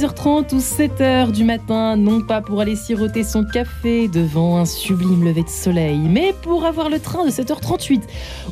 lever à 6h30 ou 7h du matin, non pas pour aller siroter son café devant un sublime lever de soleil, mais pour avoir le train de 7h38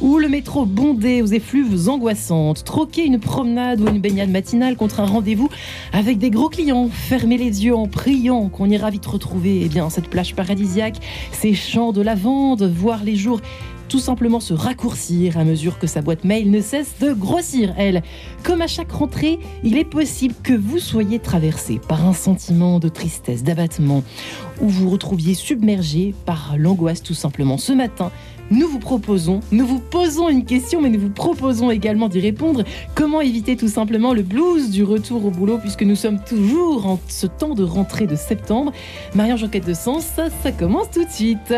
ou le métro bondé aux effluves angoissantes, troquer une promenade ou une baignade matinale contre un rendez-vous avec des gros clients, fermer les yeux en priant qu'on ira vite retrouver eh bien, cette plage paradisiaque, ces champs de lavande, voir les jours tout simplement se raccourcir à mesure que sa boîte mail ne cesse de grossir, elle. Comme à chaque rentrée, il est possible que vous soyez traversé par un sentiment de tristesse, d'abattement, ou vous retrouviez submergé par l'angoisse tout simplement. Ce matin, nous vous proposons, nous vous posons une question, mais nous vous proposons également d'y répondre. Comment éviter tout simplement le blues du retour au boulot, puisque nous sommes toujours en ce temps de rentrée de septembre? Marianne Enquête de Sens, ça commence tout de suite.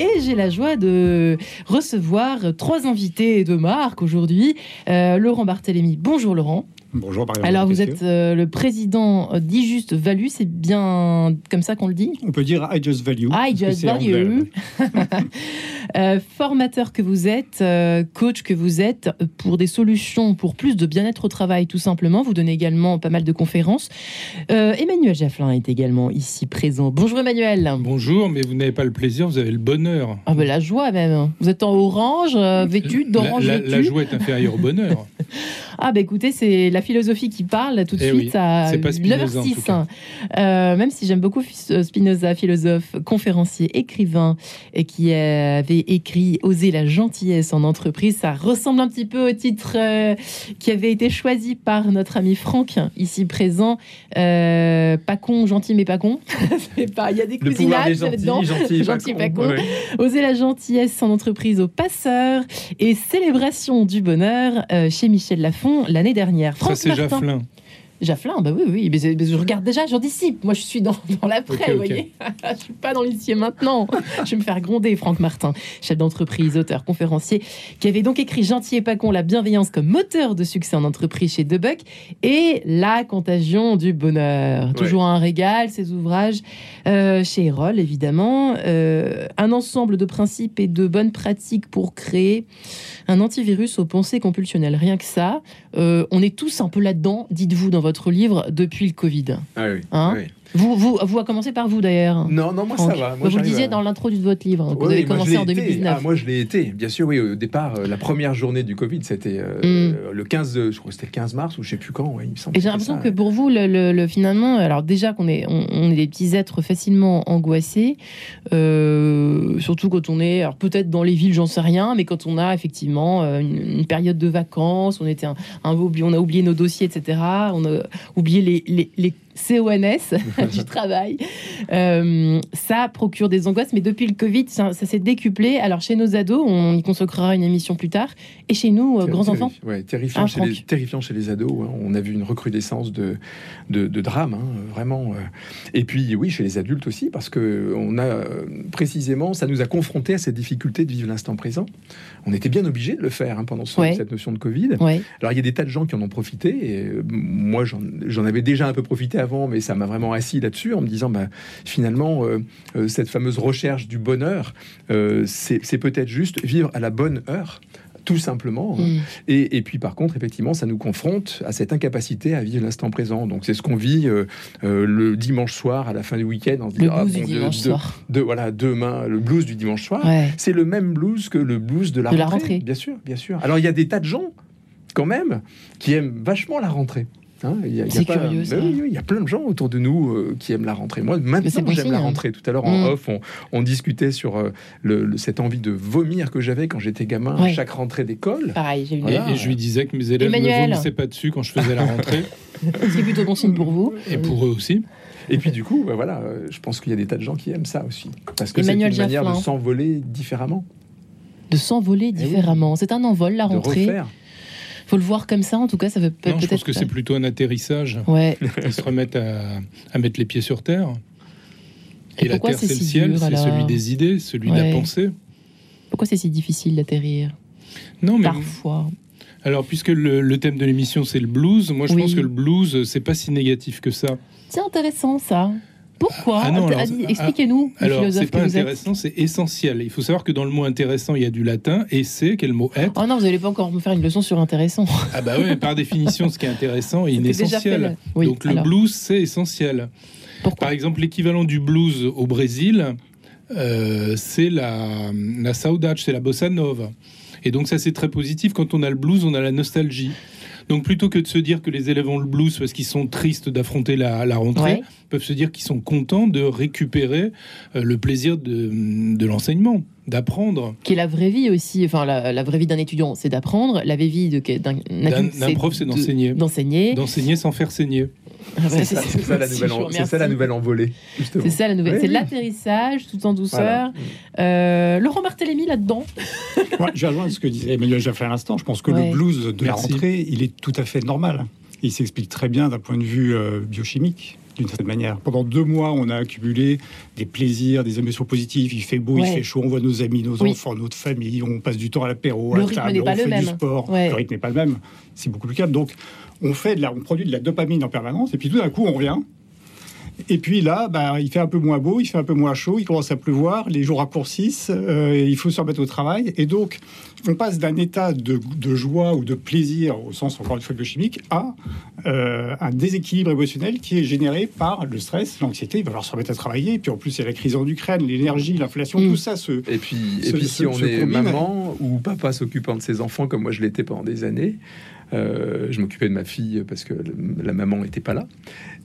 Et j'ai la joie de recevoir trois invités de marque aujourd'hui. Euh, Laurent Barthélémy. Bonjour Laurent. Bonjour Marianne. Alors vous êtes euh, le président d'I-Just Value, c'est bien comme ça qu'on le dit? On peut dire I Just Value. I Just Value. Euh, formateur que vous êtes, euh, coach que vous êtes, pour des solutions pour plus de bien-être au travail tout simplement. Vous donnez également pas mal de conférences. Euh, Emmanuel Jafflin est également ici présent. Bonjour Emmanuel. Bonjour, mais vous n'avez pas le plaisir, vous avez le bonheur. Ah ben la joie même. Vous êtes en orange, euh, vêtu d'orange La, la joie est inférieure au bonheur. Ah bah écoutez, c'est la philosophie qui parle tout de Eh suite oui, à c'est pas Spinoza, en 9h06. tout cas. Euh, même si j'aime beaucoup Fis- Spinoza, philosophe, conférencier, écrivain, et qui avait écrit Oser la gentillesse en entreprise, ça ressemble un petit peu au titre euh, qui avait été choisi par notre ami Franck, ici présent. Euh, pas con, gentil mais pas con. Pas- Il y a des cousinades là-dedans. gentil, Gentil, pas pas con. Ouais. Oser la gentillesse en entreprise au passeur et célébration du bonheur euh, chez Michel Lafon l'année dernière. C'est Martin. Jafflin. Jafflin, bah oui, oui, mais, je regarde déjà, j'anticipe. Moi, je suis dans, dans l'après, Ok, vous voyez. je suis pas dans l'ici et maintenant. je vais me faire gronder, Franck Martin, chef d'entreprise, auteur, conférencier, qui avait donc écrit Gentil et pas con, la bienveillance comme moteur de succès en entreprise chez Debuck et La contagion du bonheur. Toujours un régal, ses ouvrages euh, chez Erol, évidemment. Euh, un ensemble de principes et de bonnes pratiques pour créer un antivirus aux pensées compulsionnelles. Rien que ça. Euh, on est tous un peu là-dedans, dites-vous dans votre livre, depuis le Covid. Ah oui, Hein oui. Vous, vous, vous a commencé par vous d'ailleurs. Non, non, moi Franck. ça va. Moi, vous le disiez à- dans l'intro de votre livre, vous avez commencé en été. 2019. Ah, moi, je l'ai été. Bien sûr, oui. Au départ, euh, la première journée du Covid, c'était euh, Mm. le 15, de- je crois c'était le 15 mars ou je sais plus quand. ouais, il me semble. Et j'ai l'impression que pour vous, le, le- le- finalement, alors déjà qu'on est, on, on est des petits êtres facilement angoissés, euh, surtout quand on est, alors peut-être dans les villes, j'en sais rien, mais quand on a effectivement une, une période de vacances, on était un, un on a oublié nos dossiers, etc. On a oublié les, les, les CONS du travail. Euh, ça procure des angoisses, mais depuis le Covid, ça, ça s'est décuplé. Alors chez nos ados, on y consacrera une émission plus tard, et chez nous, euh, grands enfants. Ouais, terrifiant, chez les, terrifiant chez les ados. hein. On a vu une recrudescence de, de, de drames, hein, vraiment. euh. Et puis, oui, chez les adultes aussi, parce que on a précisément, ça nous a confrontés à cette difficulté de vivre l'instant présent. On était bien obligé de le faire hein, pendant ce- Ouais. cette notion de Covid. Ouais. Alors, il y a des tas de gens qui en ont profité. Et moi, j'en avais déjà un peu profité avant, mais ça m'a vraiment assis là-dessus en me disant, bah, finalement, euh, euh, cette fameuse recherche du bonheur, euh, c'est peut-être juste vivre à la bonne heure. Tout simplement. hein. Mm. Et, et puis par contre, effectivement, ça nous confronte à cette incapacité à vivre l'instant présent. Donc c'est ce qu'on vit euh, euh, le dimanche soir à la fin du week-end. On se dit, ah, blues bon, du de- voilà, demain, le blues du dimanche soir. Ouais. C'est le même blues que le blues de la, De la rentrée. Bien sûr, bien sûr. Alors il y a des tas de gens, quand même, qui aiment vachement la rentrée. Hein, il y a- il y a C'est pas- curieux, oui, oui, il y a plein de gens autour de nous euh, qui aiment la rentrée. Moi, maintenant, bon j'aime signe, la hein. rentrée. Tout à l'heure, en Mm. off, on, on discutait sur euh, le- le- cette envie de vomir que j'avais quand j'étais gamin à chaque rentrée d'école. Pareil, j'ai eu Et, Voilà. et je lui disais que mes élèves Emmanuel. ne vomissaient pas dessus quand je faisais la rentrée, C'est plutôt bon signe pour vous. et pour eux aussi. Et puis du coup, bah, voilà, euh, je pense qu'il y a des tas de gens qui aiment ça aussi. Parce que c'est une manière de s'envoler différemment, De s'envoler Eh oui. différemment. C'est un envol, la de rentrée. refaire. Faut le voir comme ça, en tout cas, ça veut peut- Non, je peut-être. pense que c'est plutôt un atterrissage. Ouais. Ils se remettent à, à mettre les pieds sur terre. Et Et, la terre, c'est c'est le si ciel, c'est alors celui des idées, celui de la pensée. Pourquoi c'est si difficile d'atterrir Non, mais Parfois. alors puisque le, le thème de l'émission c'est le blues, moi je Oui. pense que le blues c'est pas si négatif que ça. C'est intéressant, ça. Pourquoi Ah Expliquez-nous, ah, Alors, c'est pas intéressant, c'est essentiel. Il faut savoir que dans le mot intéressant, il y a du latin. Et c'est quel mot être Oh non, vous n'allez pas encore me faire une leçon sur intéressant. Ah bah oui, par définition, ce qui est intéressant est inessentiel. Oui, Donc le blues, c'est essentiel. Pourquoi Par exemple, l'équivalent du blues au Brésil, euh, c'est la, la saudade, c'est la bossa nova. Et donc ça, c'est très positif. Quand on a le blues, on a la nostalgie. Donc plutôt que de se dire que les élèves ont le blues parce qu'ils sont tristes d'affronter la, la rentrée, Ouais. peuvent se dire qu'ils sont contents de récupérer euh, le plaisir de, de l'enseignement, d'apprendre. Qui est la vraie vie aussi. Enfin, la, la vraie vie d'un étudiant, c'est d'apprendre. La vraie vie de- d'un prof, c'est de- d'enseigner. D'enseigner. D'enseigner sans faire saigner. Ah bah, C'est ça, la nouvelle, c'est ça la nouvelle envolée. C'est ça la nouvelle. Oui, c'est oui. l'atterrissage tout en douceur. Voilà. Euh, Laurent Barthélémy là-dedans. Ouais, je ce que disait Emmanuel Jaffray à l'instant. Je pense que Ouais. le blues de la rentrée, il est tout à fait normal. Il s'explique très bien d'un point de vue euh, biochimique, d'une certaine manière. Pendant deux mois, on a accumulé des plaisirs, des émotions positives. Il fait beau, Ouais. il fait chaud, on voit nos amis, nos Oui. enfants, notre famille, on passe du temps à l'apéro, à table, on fait même. du sport. Ouais. Le rythme n'est pas le même. C'est beaucoup plus calme. Donc, on fait de la, on produit de la dopamine en permanence. Et puis tout d'un coup, on revient. Et puis là, bah, il fait un peu moins beau, il fait un peu moins chaud, il commence à pleuvoir, les jours raccourcissent, euh, il faut se remettre au travail. Et donc, on passe d'un état de, de joie ou de plaisir, au sens encore une fois biochimique, à euh, un déséquilibre émotionnel qui est généré par le stress, l'anxiété. Il va falloir se remettre à travailler. Et puis en plus, il y a la crise en Ukraine, l'énergie, l'inflation, Mm. tout ça se. Et puis, et puis si on est combine. maman ou papa s'occupant de ses enfants, comme moi je l'étais pendant des années, euh, je m'occupais de ma fille parce que la maman n'était pas là.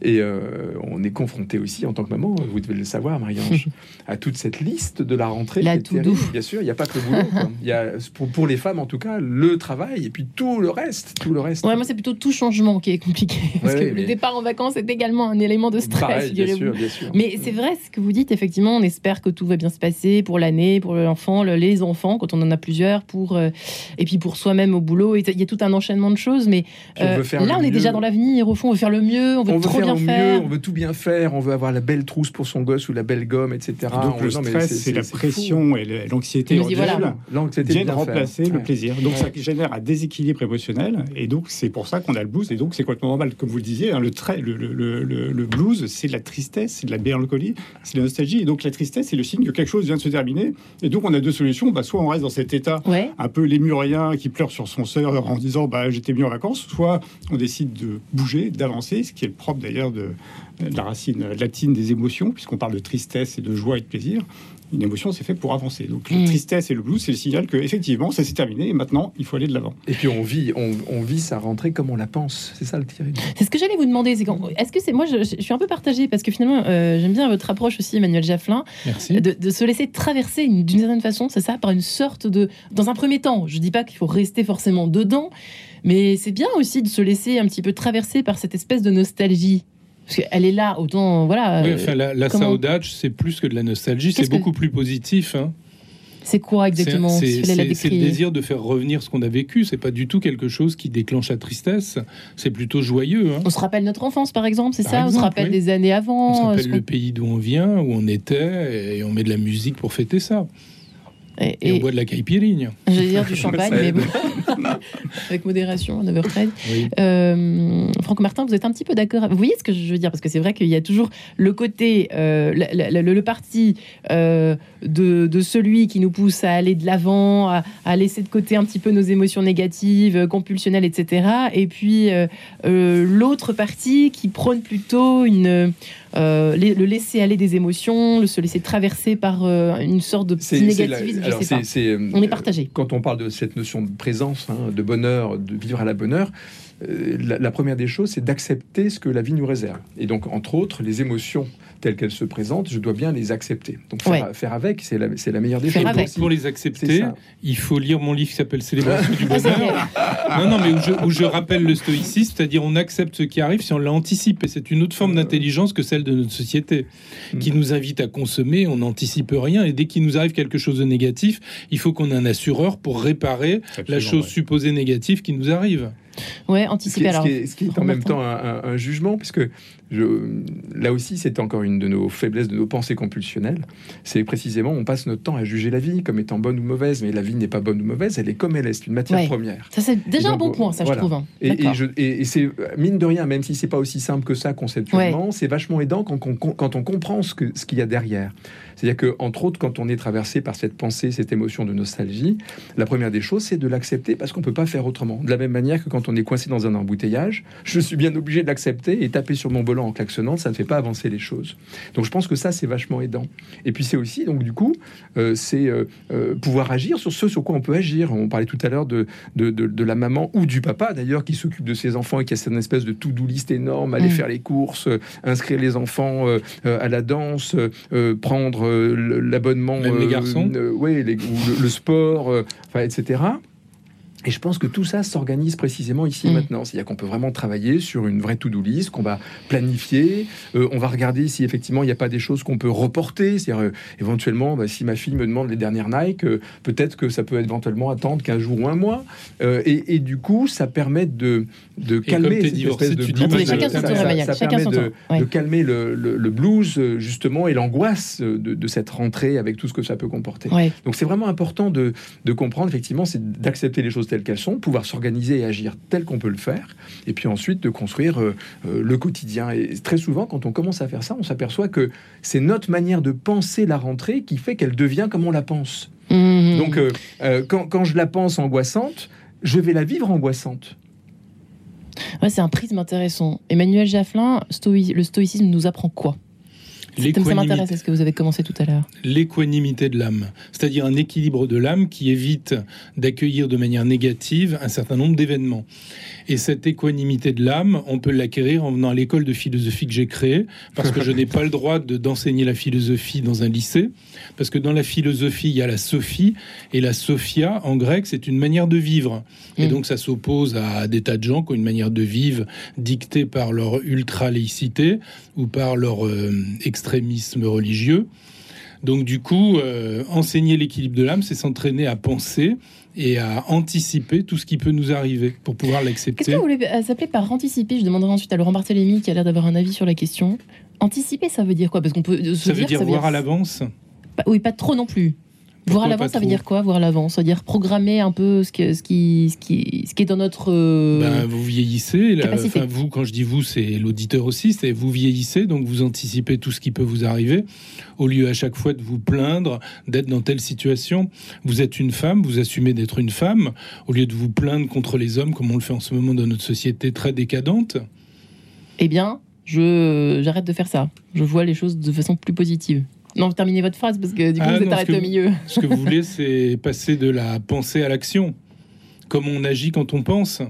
Et euh, on est confronté aussi en tant que maman, vous devez le savoir, Marie-Ange, à toute cette liste de la rentrée. La to-do. terrible. Bien sûr, il n'y a pas que le boulot. quoi. Il y a, pour, pour les femmes, en tout cas, le travail et puis tout le reste. Tout le reste. Ouais, moi, c'est plutôt tout changement qui est compliqué. Parce Ouais, que le départ en vacances est également un élément de stress, Pareil, bien figurez-vous. sûr, bien sûr. Mais c'est vrai ce que vous dites, effectivement, on espère que tout va bien se passer pour l'année, pour l'enfant, le- les enfants, quand on en a plusieurs, pour, euh, et puis pour soi-même au boulot. Il y a tout un enchaînement de choses, mais euh, veut faire là, on est déjà dans l'avenir. Au fond, on veut faire le mieux, on veut on veut trop faire bien faire. mieux, on veut tout bien faire, on veut avoir la belle trousse pour son gosse ou la belle gomme, etc. donc On- le stress, c'est la fou. pression et l'anxiété dit, voilà. L'anxiété de faire. remplacer le Ouais. plaisir. Donc ça génère un déséquilibre émotionnel et donc c'est pour ça qu'on a le blues et donc c'est complètement normal? Comme vous le disiez. hein, le, trait, le, le- le- le- le blues c'est de la tristesse, c'est de la mélancolie, c'est de la nostalgie et donc la tristesse c'est le signe que quelque chose vient de se terminer et donc on a deux solutions. Bah, soit on reste dans cet état Ouais. un peu lémurien qui pleure sur son sœur en disant bah j'étais mieux en vacances, soit on décide de bouger, d'avancer, ce qui est le propre d'ailleurs de, de la racine latine des émotions, puisqu'on parle de tristesse et de joie et de plaisir. Une émotion, c'est fait pour avancer. Donc, la Mm. tristesse et le blues, c'est le signal que effectivement, ça s'est terminé et maintenant, il faut aller de l'avant. Et puis on vit, on, on vit sa rentrée comme on la pense. C'est ça le terrible. C'est ce que j'allais vous demander. C'est quand- Est-ce que c'est moi, je, je suis un peu partagée parce que finalement, euh, j'aime bien votre approche aussi, Emmanuel Jafflin, Merci. de, de se laisser traverser une- d'une certaine façon, c'est ça, par une sorte de. Dans un premier temps, je dis pas qu'il faut rester forcément dedans, mais c'est bien aussi de se laisser un petit peu traverser par cette espèce de nostalgie. Parce qu'elle est là, autant. Voilà. Oui, euh, enfin, la, la comment- c'est plus que de la nostalgie, c'est beaucoup plus positif. hein. c'est quoi exactement C'est- le désir de faire revenir ce qu'on a vécu. C'est pas du tout quelque chose qui déclenche la tristesse. C'est plutôt joyeux. hein. On se rappelle notre enfance, par exemple, c'est ça? On se rappelle oui. des années avant On se euh, rappelle le pays d'où on vient, où on était, et on met de la musique pour fêter ça. Et, Et, on et- boit de la caipirinha. j'allais dire du champagne, mais bon. avec modération à 9h13. Oui. Euh, Franck Martin, vous êtes un petit peu d'accord Vous voyez ce que je veux dire? Parce que c'est vrai qu'il y a toujours le côté, euh, le, le parti euh, de, de celui qui nous pousse à aller de l'avant, à, à laisser de côté un petit peu nos émotions négatives, euh, compulsionnelles, etc. Et puis euh, euh, l'autre parti qui prône plutôt une, euh, les- le laisser aller des émotions, le se laisser traverser par euh, une sorte de petit la- négativisme, je sais pas. euh, On est partagé. Quand on parle de cette notion de présence, hein, de bonheur, de vivre à la bonne heure, euh, la, la première des choses, c'est d'accepter ce que la vie nous réserve. Et donc, entre autres, les émotions telles qu'elles se présentent, je dois bien les accepter. Donc, faire, Ouais. faire avec, c'est la, c'est la meilleure des Faire choses. Pour, avec. pour les accepter, il faut lire mon livre qui s'appelle Célébration du bonheur. Non, non, mais où je, où je rappelle le stoïcisme, c'est-à-dire on accepte ce qui arrive si on l'anticipe. Et c'est une autre forme Euh. d'intelligence que celle de notre société, qui Mm. nous invite à consommer, on n'anticipe rien. Et dès qu'il nous arrive quelque chose de négatif, il faut qu'on ait un assureur pour réparer la chose ouais. supposée négative qui nous arrive. Ouais, Ce qui, anticiper ce alors. qui est- ce qui est en même temps un, jugement, puisque je, là aussi, c'est encore une de nos faiblesses, de nos pensées compulsionnelles. C'est précisément, on passe notre temps à juger la vie comme étant bonne ou mauvaise, mais la vie n'est pas bonne ou mauvaise, elle est comme elle est, c'est une matière Ouais. première. Ça, c'est déjà un bon point, ça, voilà. je trouve. hein. Et, et D'accord. je- et- et c'est mine de rien, même si c'est pas aussi simple que ça conceptuellement, c'est vachement aidant quand, on- quand on comprend ce qu'il y a derrière. C'est-à-dire que, entre autres, quand on est traversé par cette pensée, cette émotion de nostalgie, la première des choses, c'est de l'accepter parce qu'on peut pas faire autrement. De la même manière que quand on est coincé dans un embouteillage, je suis bien obligé de l'accepter et taper sur mon volant en klaxonnant, ça ne fait pas avancer les choses. Donc, je pense que ça, c'est vachement aidant. Et puis, c'est aussi, donc, du coup, euh, c'est euh, euh, pouvoir agir sur ce sur quoi on peut agir. On parlait tout à l'heure de, de, de- de la maman ou du papa, d'ailleurs, qui s'occupe de ses enfants et qui a cette espèce de to-do list énorme, aller Mm. faire les courses, inscrire les enfants à la danse, prendre euh, l'abonnement, Même les garçons euh, ouais, les- ou le, le sport, euh, enfin, etc. Et je pense que tout ça s'organise précisément ici et Mm. maintenant. C'est-à-dire qu'on peut vraiment travailler sur une vraie to-do list qu'on va planifier. Euh, on va regarder si effectivement il n'y a pas des choses qu'on peut reporter. C'est-à-dire euh, éventuellement, bah, si ma fille me demande les dernières Nike, euh, peut-être que ça peut éventuellement attendre 15 jours ou un mois. Euh, et, et du coup, ça permet de, de calmer t'es cette divorcé, espèce de tu blues. dis, chacun Ça- son ça- tour, ça Emmanuel, chacun permet son de, tour, ouais. de calmer le, le- le blues euh, justement et l'angoisse de, de cette rentrée avec tout ce que ça peut comporter. Ouais. Donc c'est vraiment important de, de comprendre, effectivement, c'est d'accepter les choses telles qu'elles sont, pouvoir s'organiser et agir tel qu'on peut le faire, et puis ensuite de construire euh, euh, le quotidien. Et très souvent, quand on commence à faire ça, on s'aperçoit que c'est notre manière de penser la rentrée qui fait qu'elle devient comme on la pense. Mhm. Donc euh, euh, quand, quand je la pense angoissante, je vais la vivre angoissante. Ouais, c'est un prisme intéressant. Emmanuel Jafflin, stoi- le stoïcisme nous apprend quoi? Ça m'intéresse, ce que vous avez commencé tout à l'heure. l'équanimité de l'âme, c'est-à-dire un équilibre de l'âme qui évite d'accueillir de manière négative un certain nombre d'événements. Et cette équanimité de l'âme, on peut l'acquérir en venant à l'école de philosophie que j'ai créée, parce que je n'ai pas le droit de- d'enseigner la philosophie dans un lycée, parce que dans la philosophie, il y a la sophie, et la sophia, en grec, c'est une manière de vivre. Et Mm. donc ça s'oppose à des tas de gens qui ont une manière de vivre dictée par leur ultra-laïcité ou par leur euh, extrémisme religieux. Donc du coup, euh, enseigner l'équilibre de l'âme, c'est s'entraîner à penser et à anticiper tout ce qui peut nous arriver pour pouvoir Qu'est-ce que l'accepter. vous voulez euh, s'appeler par anticiper? Je demanderai ensuite à Laurent Barthélémy qui a l'air d'avoir un avis sur la question. Anticiper, ça veut dire quoi? Parce qu'on peut se Ça veut dire voir à l'avance. Oui, pas trop non plus. Pourquoi voir à l'avance, ça veut dire quoi Voir à l'avance, ça veut dire programmer un peu ce, que, ce, qui, ce, qui, ce qui est dans notre. euh, Ben, vous vieillissez. là, capacité. enfin, vous, quand je dis vous, c'est l'auditeur aussi. C'est vous vieillissez, donc vous anticipez tout ce qui peut vous arriver, au lieu à chaque fois de vous plaindre d'être dans telle situation. Vous êtes une femme, vous assumez d'être une femme, au lieu de vous plaindre contre les hommes, comme on le fait en ce moment dans notre société très décadente. Eh bien, je j'arrête de faire ça. Je vois les choses de façon plus positive. Non, terminez votre phrase parce que du coup, Ah vous êtes non, arrêté ce au que- milieu. Ce que vous voulez, c'est passer de la pensée à l'action. Comme on agit quand on pense.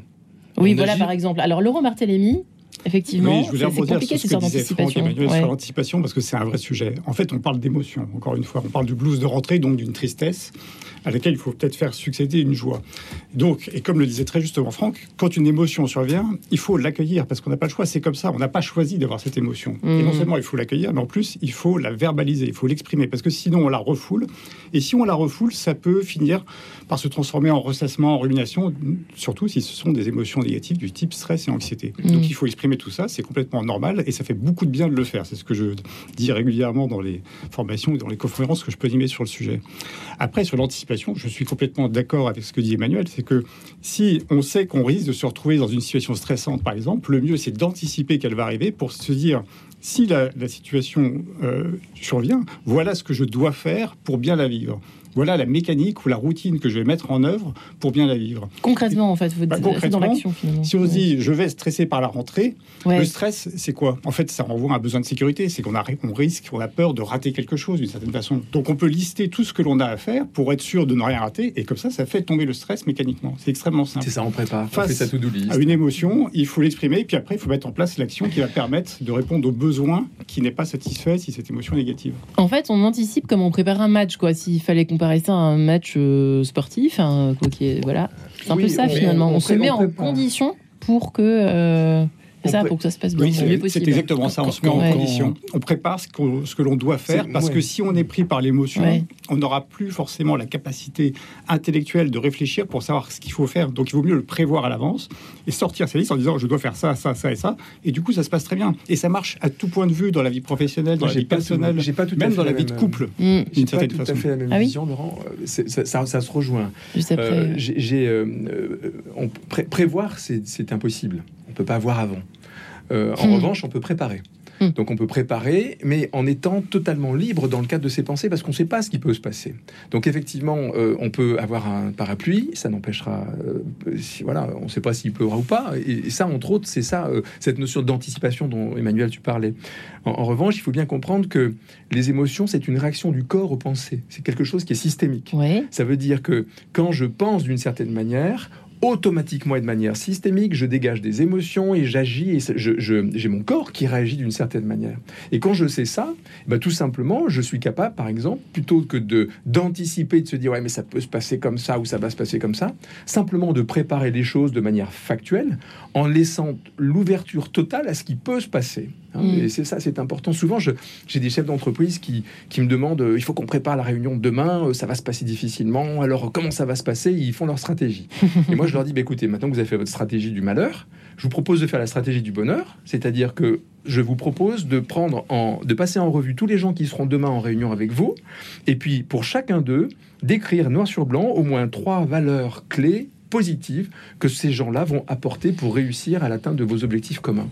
Oui, On voilà, agit- par exemple. Alors, Laurent Barthélémy, effectivement, Oui, je voulais c'est compliqué sur cette d'anticipation. Emmanuel Ouais. sur l'anticipation parce que c'est un vrai sujet. En fait, on parle d'émotion, encore une fois. On parle du blues de rentrée, donc d'une tristesse à laquelle il faut peut-être faire succéder une joie. Donc, et comme le disait très justement Franck, quand une émotion survient, il faut l'accueillir parce qu'on n'a pas le choix, c'est comme ça. On n'a pas choisi d'avoir cette émotion. Et non Mhm. seulement il faut l'accueillir, mais en plus, il faut la verbaliser, il faut l'exprimer parce que sinon on la refoule. Et si on la refoule, ça peut finir par se transformer en ressassement, en rumination, surtout si ce sont des émotions négatives du type stress et anxiété. Mhm. Donc il faut exprimer tout ça, c'est complètement normal et ça fait beaucoup de bien de le faire. C'est ce que je dis régulièrement dans les formations et dans les conférences que je peux animer sur le sujet. Après, sur l'anticipation, je suis complètement d'accord avec ce que dit Emmanuel, c'est que si on sait qu'on risque de se retrouver dans une situation stressante, par exemple, le mieux c'est d'anticiper qu'elle va arriver pour se dire si la, situation euh, survient, voilà ce que je dois faire pour bien la vivre. Voilà la mécanique ou la routine que je vais mettre en œuvre pour bien la vivre. Concrètement, en fait, vous Bah, dans l'action finalement. Si on se Ouais. dit je vais stresser par la rentrée, Ouais. le stress, c'est quoi? En fait, ça renvoie à un besoin de sécurité. C'est qu'on a, on risque, on a peur de rater quelque chose d'une certaine façon. Donc, on peut lister tout ce que l'on a à faire pour être sûr de ne rien rater. Et comme ça, ça fait tomber le stress mécaniquement. C'est extrêmement simple. C'est ça, on prépare. On Face fait to-do list. À une émotion, il faut l'exprimer. Puis après, il faut mettre en place l'action qui va permettre de répondre aux besoins qui n'est pas satisfait si cette émotion est négative. En fait, on anticipe comme on prépare un match, quoi. S'il fallait comparer ça à un match euh, sportif, hein, quoi qui est, voilà, c'est un Oui, peu ça on- finalement. On, on se met on en condition pour que euh, C'est ça, pour que ça se passe bien. Oui, le mieux c'est exactement ça. On se met en Ouais. condition. On prépare ce, qu'on- ce que l'on doit faire C'est- parce ouais. que si on est pris par l'émotion, Ouais. on n'aura plus forcément la capacité intellectuelle de réfléchir pour savoir ce qu'il faut faire. Donc il vaut mieux le prévoir à l'avance et sortir sa liste en disant je dois faire ça, ça, ça et ça. Et du coup, ça se passe très bien. Et ça marche à tout point de vue dans la vie professionnelle, dans la J'ai vie pas tout- personnelle, j'ai pas tout à même fait dans la la vie de couple. Mm, J'ai d'une pas certaine tout façon. à fait la même Ah oui vision, Laurent. Euh, c'est- ça, ça- ça se rejoint. Juste après. Euh, j'ai- j'ai, euh, euh, on- pré- prévoir, c'est c'est impossible. On peut pas voir avant. Euh, en Hmm. revanche, on peut préparer. Hmm. Donc on peut préparer, mais en étant totalement libre dans le cadre de ses pensées, parce qu'on ne sait pas ce qui peut se passer. Donc effectivement, euh, on peut avoir un parapluie, ça n'empêchera, euh, si, voilà, on ne sait pas s'il pleuvra ou pas. Et, et ça, entre autres, c'est ça, cette notion d'anticipation dont Emmanuel tu parlais. En, en revanche, il faut bien comprendre que les émotions, c'est une réaction du corps aux pensées. C'est quelque chose qui est systémique. Ouais. Ça veut dire que quand je pense d'une certaine manière, automatiquement et de manière systémique, je dégage des émotions et j'agis et j'ai mon corps qui réagit d'une certaine manière. Et quand je sais ça, bah, tout simplement, je suis capable, par exemple, plutôt que d'anticiper, de se dire ouais mais ça peut se passer comme ça ou ça va se passer comme ça, simplement de préparer les choses de manière factuelle en laissant l'ouverture totale à ce qui peut se passer. Hein. Mm. Et c'est ça, c'est important. Souvent, j'ai des chefs d'entreprise qui, qui me demandent euh, il faut qu'on prépare la réunion de demain, euh, ça va se passer difficilement, alors comment ça va se passer Ils font leur stratégie. Et moi, je leur dis bah, écoutez, maintenant que vous avez fait votre stratégie du malheur, je vous propose de faire la stratégie du bonheur, c'est-à-dire que je vous propose de prendre en, de passer en revue tous les gens qui seront demain en réunion avec vous, et puis pour chacun d'eux, d'écrire noir sur blanc au moins trois valeurs clés positives que ces gens-là vont apporter pour réussir à l'atteinte de vos objectifs communs.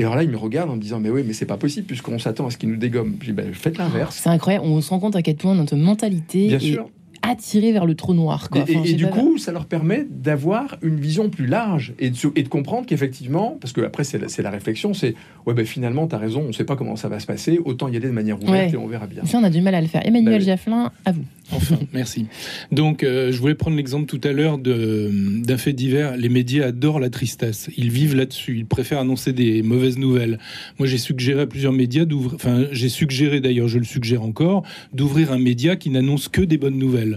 Et alors là, ils me regardent en me disant mais oui, mais c'est pas possible puisqu'on s'attend à ce qu'ils nous dégomment. Je dis ben, faites l'inverse. C'est incroyable. On se rend compte à quel point notre mentalité Bien est sûr. Attirée vers le trou noir. Quoi. Et, Enfin, et- je et sais du pas- coup, ça leur permet d'avoir une vision plus large et de, se- et de comprendre qu'effectivement, parce que après c'est la, c'est la réflexion, c'est ouais ben finalement t'as raison, on ne sait pas comment ça va se passer, autant y aller de manière ouverte Ouais. et on verra bien. Ça, on a du mal à le faire. Emmanuel Bah oui. Jafflin, à vous. Enfin, merci. Donc, euh, je voulais prendre l'exemple tout à l'heure de- d'un fait divers. Les médias adorent la tristesse. Ils vivent là-dessus. Ils préfèrent annoncer des mauvaises nouvelles. Moi, j'ai suggéré à plusieurs médias d'ouvrir, enfin, j'ai suggéré d'ailleurs, je le suggère encore, d'ouvrir un média qui n'annonce que des bonnes nouvelles.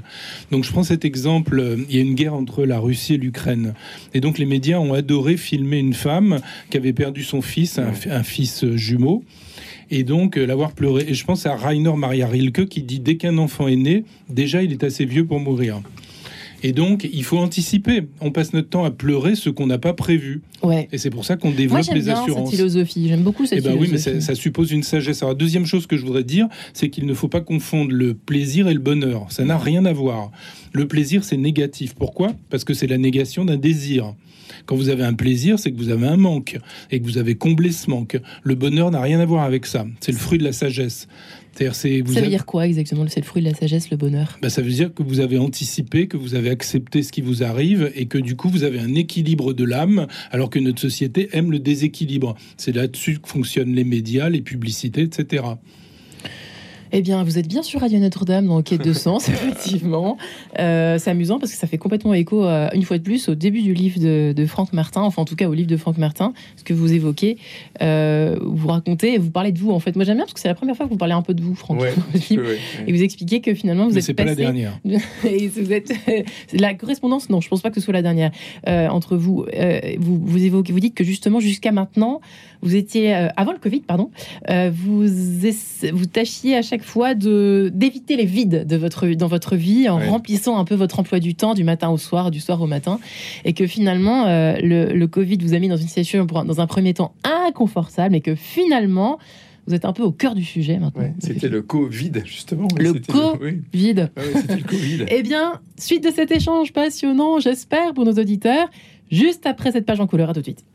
Donc, je prends cet exemple. euh, Il y a une guerre entre la Russie et l'Ukraine. Et donc, les médias ont adoré filmer une femme qui avait perdu son fils, un, un fils euh, jumeau et donc euh, l'avoir pleuré. Et je pense à Rainer Maria Rilke qui dit dès qu'un enfant est né, déjà il est assez vieux pour mourir. Et donc il faut anticiper. On passe notre temps à pleurer ce qu'on n'a pas prévu. Ouais. Et c'est pour ça qu'on Moi, développe j'aime les bien cette assurances. philosophie. J'aime beaucoup cette Eh ben oui, mais philosophie. ça, ça suppose une sagesse. Alors, deuxième chose que je voudrais dire, c'est qu'il ne faut pas confondre le plaisir et le bonheur. Ça n'a rien à voir. Le plaisir, c'est négatif. Pourquoi? Parce que c'est la négation d'un désir. Quand vous avez un plaisir, c'est que vous avez un manque et que vous avez comblé ce manque. Le bonheur n'a rien à voir avec ça. C'est le fruit de la sagesse. C'est vous Ça veut dire quoi exactement C'est le fruit de la sagesse, le bonheur? Bah, ça veut dire que vous avez anticipé, que vous avez accepté ce qui vous arrive et que du coup vous avez un équilibre de l'âme alors que notre société aime le déséquilibre. C'est là-dessus que fonctionnent les médias, les publicités, etc. Eh bien, vous êtes bien sur Radio Notre-Dame dans Quête de Sens, effectivement. Euh, c'est amusant parce que ça fait complètement écho, euh, une fois de plus, au début du livre de, de Franck Martin, enfin en tout cas au livre de Franck Martin, ce que vous évoquez. Euh, vous racontez, vous parlez de vous en fait. Moi j'aime bien parce que c'est la première fois que vous parlez un peu de vous, Franck. Ouais. Et vous expliquez que finalement vous Mais êtes c'est pas la dernière. et vous êtes la correspondance non je pense pas que ce soit la dernière euh, entre vous Euh, vous vous évoquez vous dites que justement jusqu'à maintenant vous étiez euh, avant le Covid pardon euh, vous essa- vous tâchiez à chaque fois de d'éviter les vides de votre dans votre vie en remplissant un peu votre emploi du temps du matin au soir du soir au matin et que finalement euh, le, le Covid vous a mis dans une situation dans un premier temps inconfortable mais que finalement vous êtes un peu au cœur du sujet maintenant Ouais, C'était le Covid, justement. Le C'était co- oui. vide Ouais, ouais, c'était le Covid. eh bien, suite de cet échange passionnant, j'espère, pour nos auditeurs, juste après cette page en couleur. À tout de suite.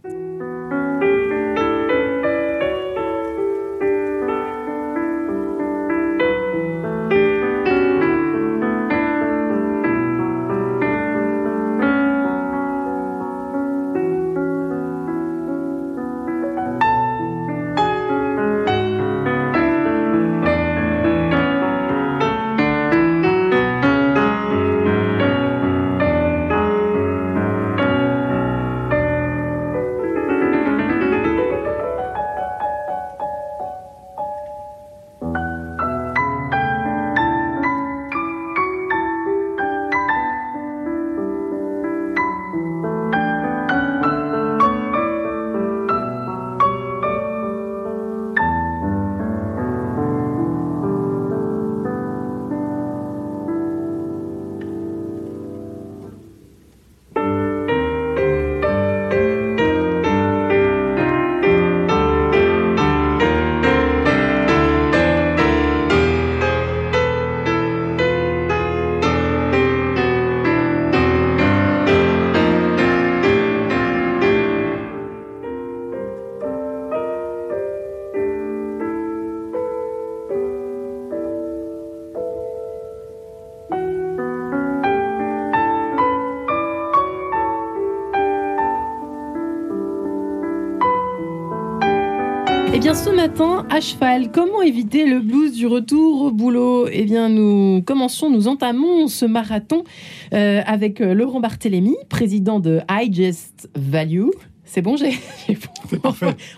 À cheval, comment éviter le blues du retour au boulot? Eh bien, nous commençons, nous entamons ce marathon euh, avec euh, Laurent Barthélémy, président de I Just Value. C'est bon, j'ai.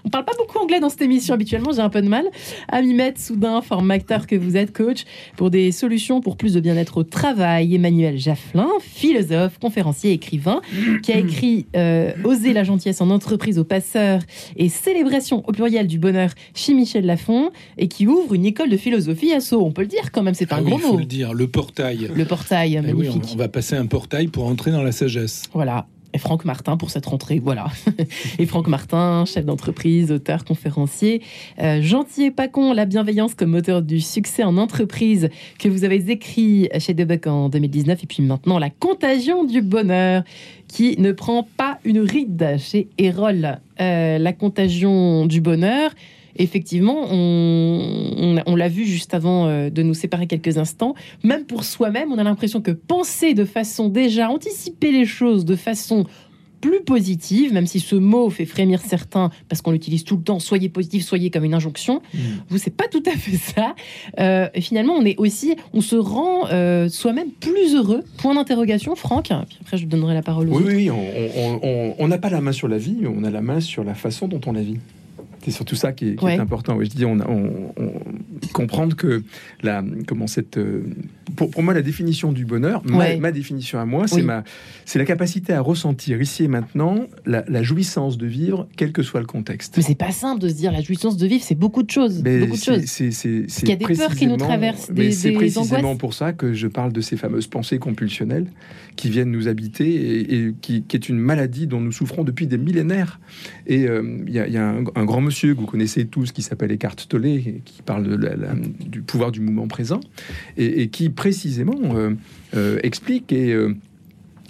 On parle pas beaucoup anglais dans cette émission habituellement, j'ai un peu de mal. À m'y mettre, soudain, formateur que vous êtes, coach, pour des solutions pour plus de bien-être au travail. Emmanuel Jafflin, philosophe, conférencier, écrivain, qui a écrit euh, Oser la gentillesse en entreprise aux passeurs et Célébration au pluriel du bonheur chez Michel Lafon, et qui ouvre une école de philosophie à Sceaux. On peut le dire quand même, c'est un Ah oui, gros il faut mot. le dire, le portail. Le portail, Eh oui, magnifique. on va passer un portail pour entrer dans la sagesse. Voilà. Franck Martin pour cette rentrée, voilà. et Franck Martin, chef d'entreprise, auteur, conférencier. Euh, Gentil et pas con, la bienveillance comme moteur du succès en entreprise que vous avez écrit chez Debuck en 2019. Et puis maintenant, la contagion du bonheur qui ne prend pas une ride chez Erol. Euh, la contagion du bonheur. Effectivement, on, on- on l'a vu juste avant euh, de nous séparer quelques instants même pour soi-même, on a l'impression que penser de façon déjà, anticiper les choses de façon plus positive, même si ce mot fait frémir certains parce qu'on l'utilise tout le temps, soyez positif, soyez comme une injonction. Vous, c'est pas tout à fait ça. Euh, finalement, on est aussi, on se rend euh, soi-même plus heureux. Point d'interrogation, Franck. Puis après, je donnerai la parole aux Oui, autres. oui, on- n'a pas la main sur la vie, on a la main sur la façon dont on la vit. C'est surtout ça qui est, qui est Ouais. important. Oui, je dis, on, on- on- comprendre que la, comment cette, euh, pour, pour moi, la définition du bonheur, ma- Ouais. ma, définition à moi, c'est Oui. ma, c'est la capacité à ressentir ici et maintenant la, la jouissance de vivre, quel que soit le contexte. Mais c'est pas simple de se dire la jouissance de vivre, c'est beaucoup de choses. Mais beaucoup de c'est- choses. c'est- c'est- c'est qu'il y a des peurs qui nous traversent, mais des- c'est précisément pour ça que je parle de ces fameuses pensées compulsionnelles qui viennent nous habiter et, et qui, qui est une maladie dont nous souffrons depuis des millénaires. Et euh, il y a, il y a un, un grand monsieur que vous connaissez tous qui s'appelle Eckhart Tolle, qui parle du pouvoir du moment présent et, qui précisément euh, euh, explique et euh,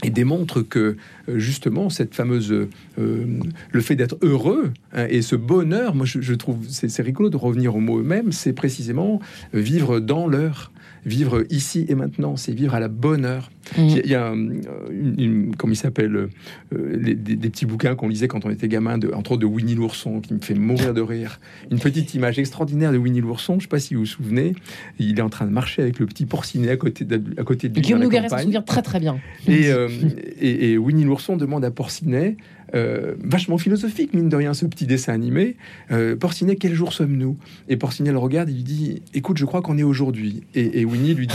et démontre que euh, justement cette fameuse le fait d'être heureux hein, et ce bonheur, moi je, trouve c'est rigolo de revenir au mot eux-mêmes, c'est précisément vivre dans l'heure, vivre ici et maintenant, c'est vivre à la bonne heure. Mm. Il y a, un- une, une- comment il s'appelle, euh, les- des, des petits bouquins qu'on lisait quand on était gamin, de, entre autres de Winnie l'ourson, qui me fait mourir de rire. Une petite image extraordinaire de Winnie l'ourson, je ne sais pas si vous vous souvenez, il est en train de marcher avec le petit porcinet à côté de, à côté de lui. Guillaume campagne. souvient très très bien. Et, euh, et, et Winnie l'ourson demande à Porcinet, euh, vachement philosophique, mine de rien, ce petit dessin animé, euh, Porcinet, quel jour sommes-nous? Et Porcinet le regarde, il lui dit, écoute, je crois qu'on est aujourd'hui. Et, et Winnie lui dit,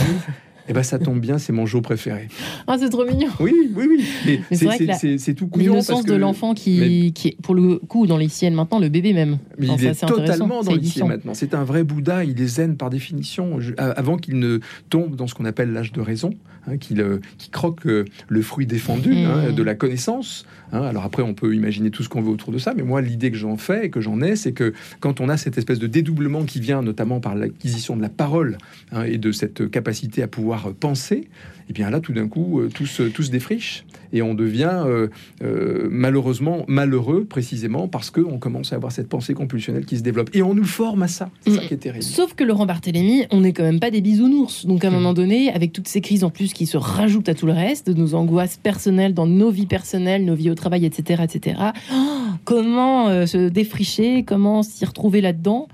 eh ben ça tombe bien, c'est mon jour préféré. Ah, c'est trop mignon. Oui, oui, oui. Mais Mais c'est tout couillon. L'innocence de l'enfant qui, mais- qui est, pour le coup, dans les siennes maintenant, le bébé même. Mais Enfin, il est intéressant, totalement dans l'ici et édifiant. maintenant. C'est un vrai Bouddha, il est zen par définition, Je- avant qu'il ne tombe dans ce qu'on appelle l'âge de raison, hein, qu'il euh, croque euh, le fruit défendu hein, de la connaissance. hein. Alors après, on peut imaginer tout ce qu'on veut autour de ça, mais moi, l'idée que j'en fais et que j'en ai, c'est que quand on a cette espèce de dédoublement qui vient notamment par l'acquisition de la parole hein, et de cette capacité à pouvoir penser, et bien là, tout d'un coup, euh, tout, se, tout se défriche et on devient euh, euh, malheureusement malheureux précisément parce qu'on commence à avoir cette pensée compulsionnelle qui se développe. Et on nous forme à ça. C'est ça Mm. qui est terrible. Sauf que Laurent Barthélémy, on n'est quand même pas des bisounours. Donc à un Mhm. moment donné, avec toutes ces crises en plus qui se rajoutent à tout le reste, de nos angoisses personnelles dans nos vies personnelles, nos vies au travail, etc., etc. oh, comment euh, se défricher, comment s'y retrouver là-dedans,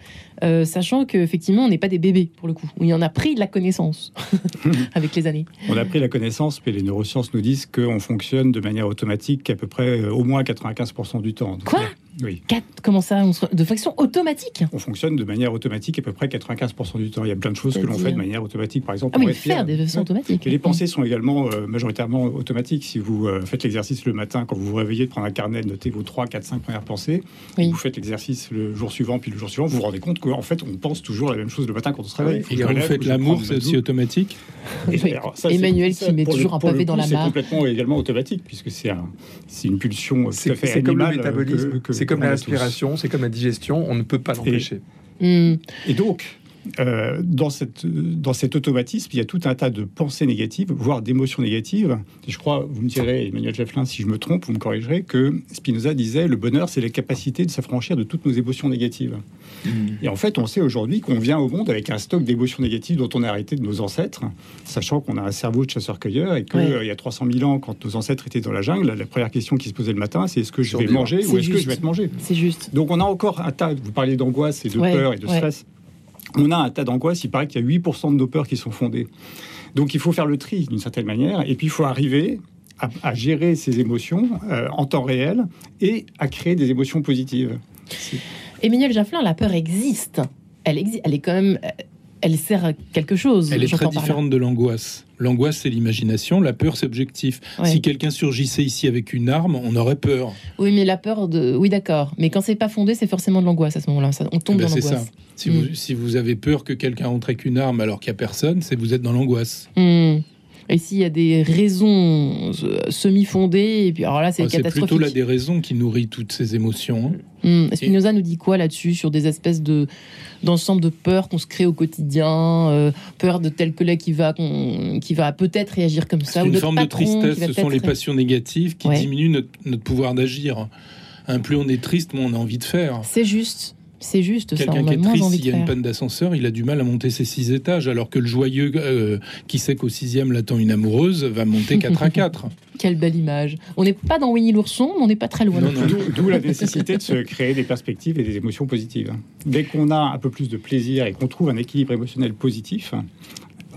euh, sachant qu'effectivement, on n'est pas des bébés pour le coup. Oui, on a pris de la connaissance avec les années. On a pris la connaissance, mais les neurosciences nous disent qu'on fonctionne de manière automatique à peu près euh, au moins 95% du temps. Donc, Quoi? Oui. Quatre- comment ça on se- De façon automatique? On fonctionne de manière automatique à peu près 95% du temps. Il y a plein de choses que l'on fait de manière automatique. Par exemple, Ah oui, faire des façons Ouais. automatiques. Et les pensées sont également euh, majoritairement automatiques. Si vous euh, faites l'exercice le matin, quand vous vous réveillez, de prendre un carnet, de noter vos 3, 4, 5 premières pensées, Oui. vous faites l'exercice le jour suivant, puis le jour suivant, vous vous rendez compte qu'en fait, on pense toujours la même chose le matin quand on se réveille. Et quand vous faites l'amour, c'est aussi automatique? Et alors, ça, c'est- Emmanuel qui met pour le- toujours un pavé coup, dans la C'est mare. complètement également automatique, puisque c'est un, c'est une pulsion tout C'est à fait c'est comme le euh, métabolisme, que- que- c'est comme la respiration, c'est comme la digestion, on ne peut pas l'empêcher. Hmm. Et donc, euh, dans, cette, dans cet automatisme, il y a tout un tas de pensées négatives, voire d'émotions négatives. Et je crois, vous me direz, Emmanuel Jefflin, si je me trompe, vous me corrigerez, que Spinoza disait le bonheur, c'est la capacité de s'affranchir de toutes nos émotions négatives. Mmh. Et en fait, on sait aujourd'hui qu'on vient au monde avec un stock d'émotions négatives dont on a arrêté de nos ancêtres, sachant qu'on a un cerveau de chasseur-cueilleur et qu'il Ouais. y a 300 000 ans, quand nos ancêtres étaient dans la jungle, la première question qui se posait le matin, c'est est-ce que je vais manger ou est-ce que je vais être mangé? C'est juste. donc on a encore un tas, vous parlez d'angoisse et de Ouais, peur et de ouais. stress. On a un tas d'angoisse, il paraît qu'il y a 8% de nos peurs qui sont fondées. Donc il faut faire le tri d'une certaine manière, et puis il faut arriver à, gérer ces émotions euh, en temps réel et à créer des émotions positives. Emmanuel Jafflin, la peur existe. Elle existe. Elle est quand même. Elle sert à quelque chose. Elle est très différente de l'angoisse. L'angoisse, c'est l'imagination, la peur, c'est objectif. Ouais. Si quelqu'un surgissait ici avec une arme, on aurait peur. Oui, mais la peur de. Oui, d'accord. Mais quand c'est pas fondé, c'est forcément de l'angoisse à ce moment-là. Ça- On tombe Ben, dans c'est ça. l'angoisse. Si, Mm. vous, si vous avez peur que quelqu'un entre avec une arme alors qu'il n'y a personne, c'est vous êtes dans l'angoisse. Hmm. Et s'il y a des raisons euh, semi-fondées, et puis alors là, c'est Ah, C'est catastrophique. plutôt la déraison qui nourrit toutes ces émotions. hein. Hmm. Spinoza nous dit quoi là-dessus sur des espèces de d'ensemble de peurs qu'on se crée au quotidien, euh, peur de tel collègue qui va qu'on- qui va peut-être réagir comme ça, C'est ou une forme de patron tristesse, ce sont les passions négatives qui Ouais. diminuent notre, notre pouvoir d'agir. Hein, plus on est triste, moins on a envie de faire. C'est juste, c'est juste ça. Quelqu'un qui a est triste, s'il y a une panne d'ascenseur, il a du mal à monter ses six étages, alors que le joyeux euh, qui sait qu'au sixième l'attend une amoureuse va monter 4 à 4. Quelle belle image. On n'est pas dans Winnie l'ourson, mais on n'est pas très loin. Non, non d'où la nécessité de se créer des perspectives et des émotions positives. Dès qu'on a un peu plus de plaisir et qu'on trouve un équilibre émotionnel positif,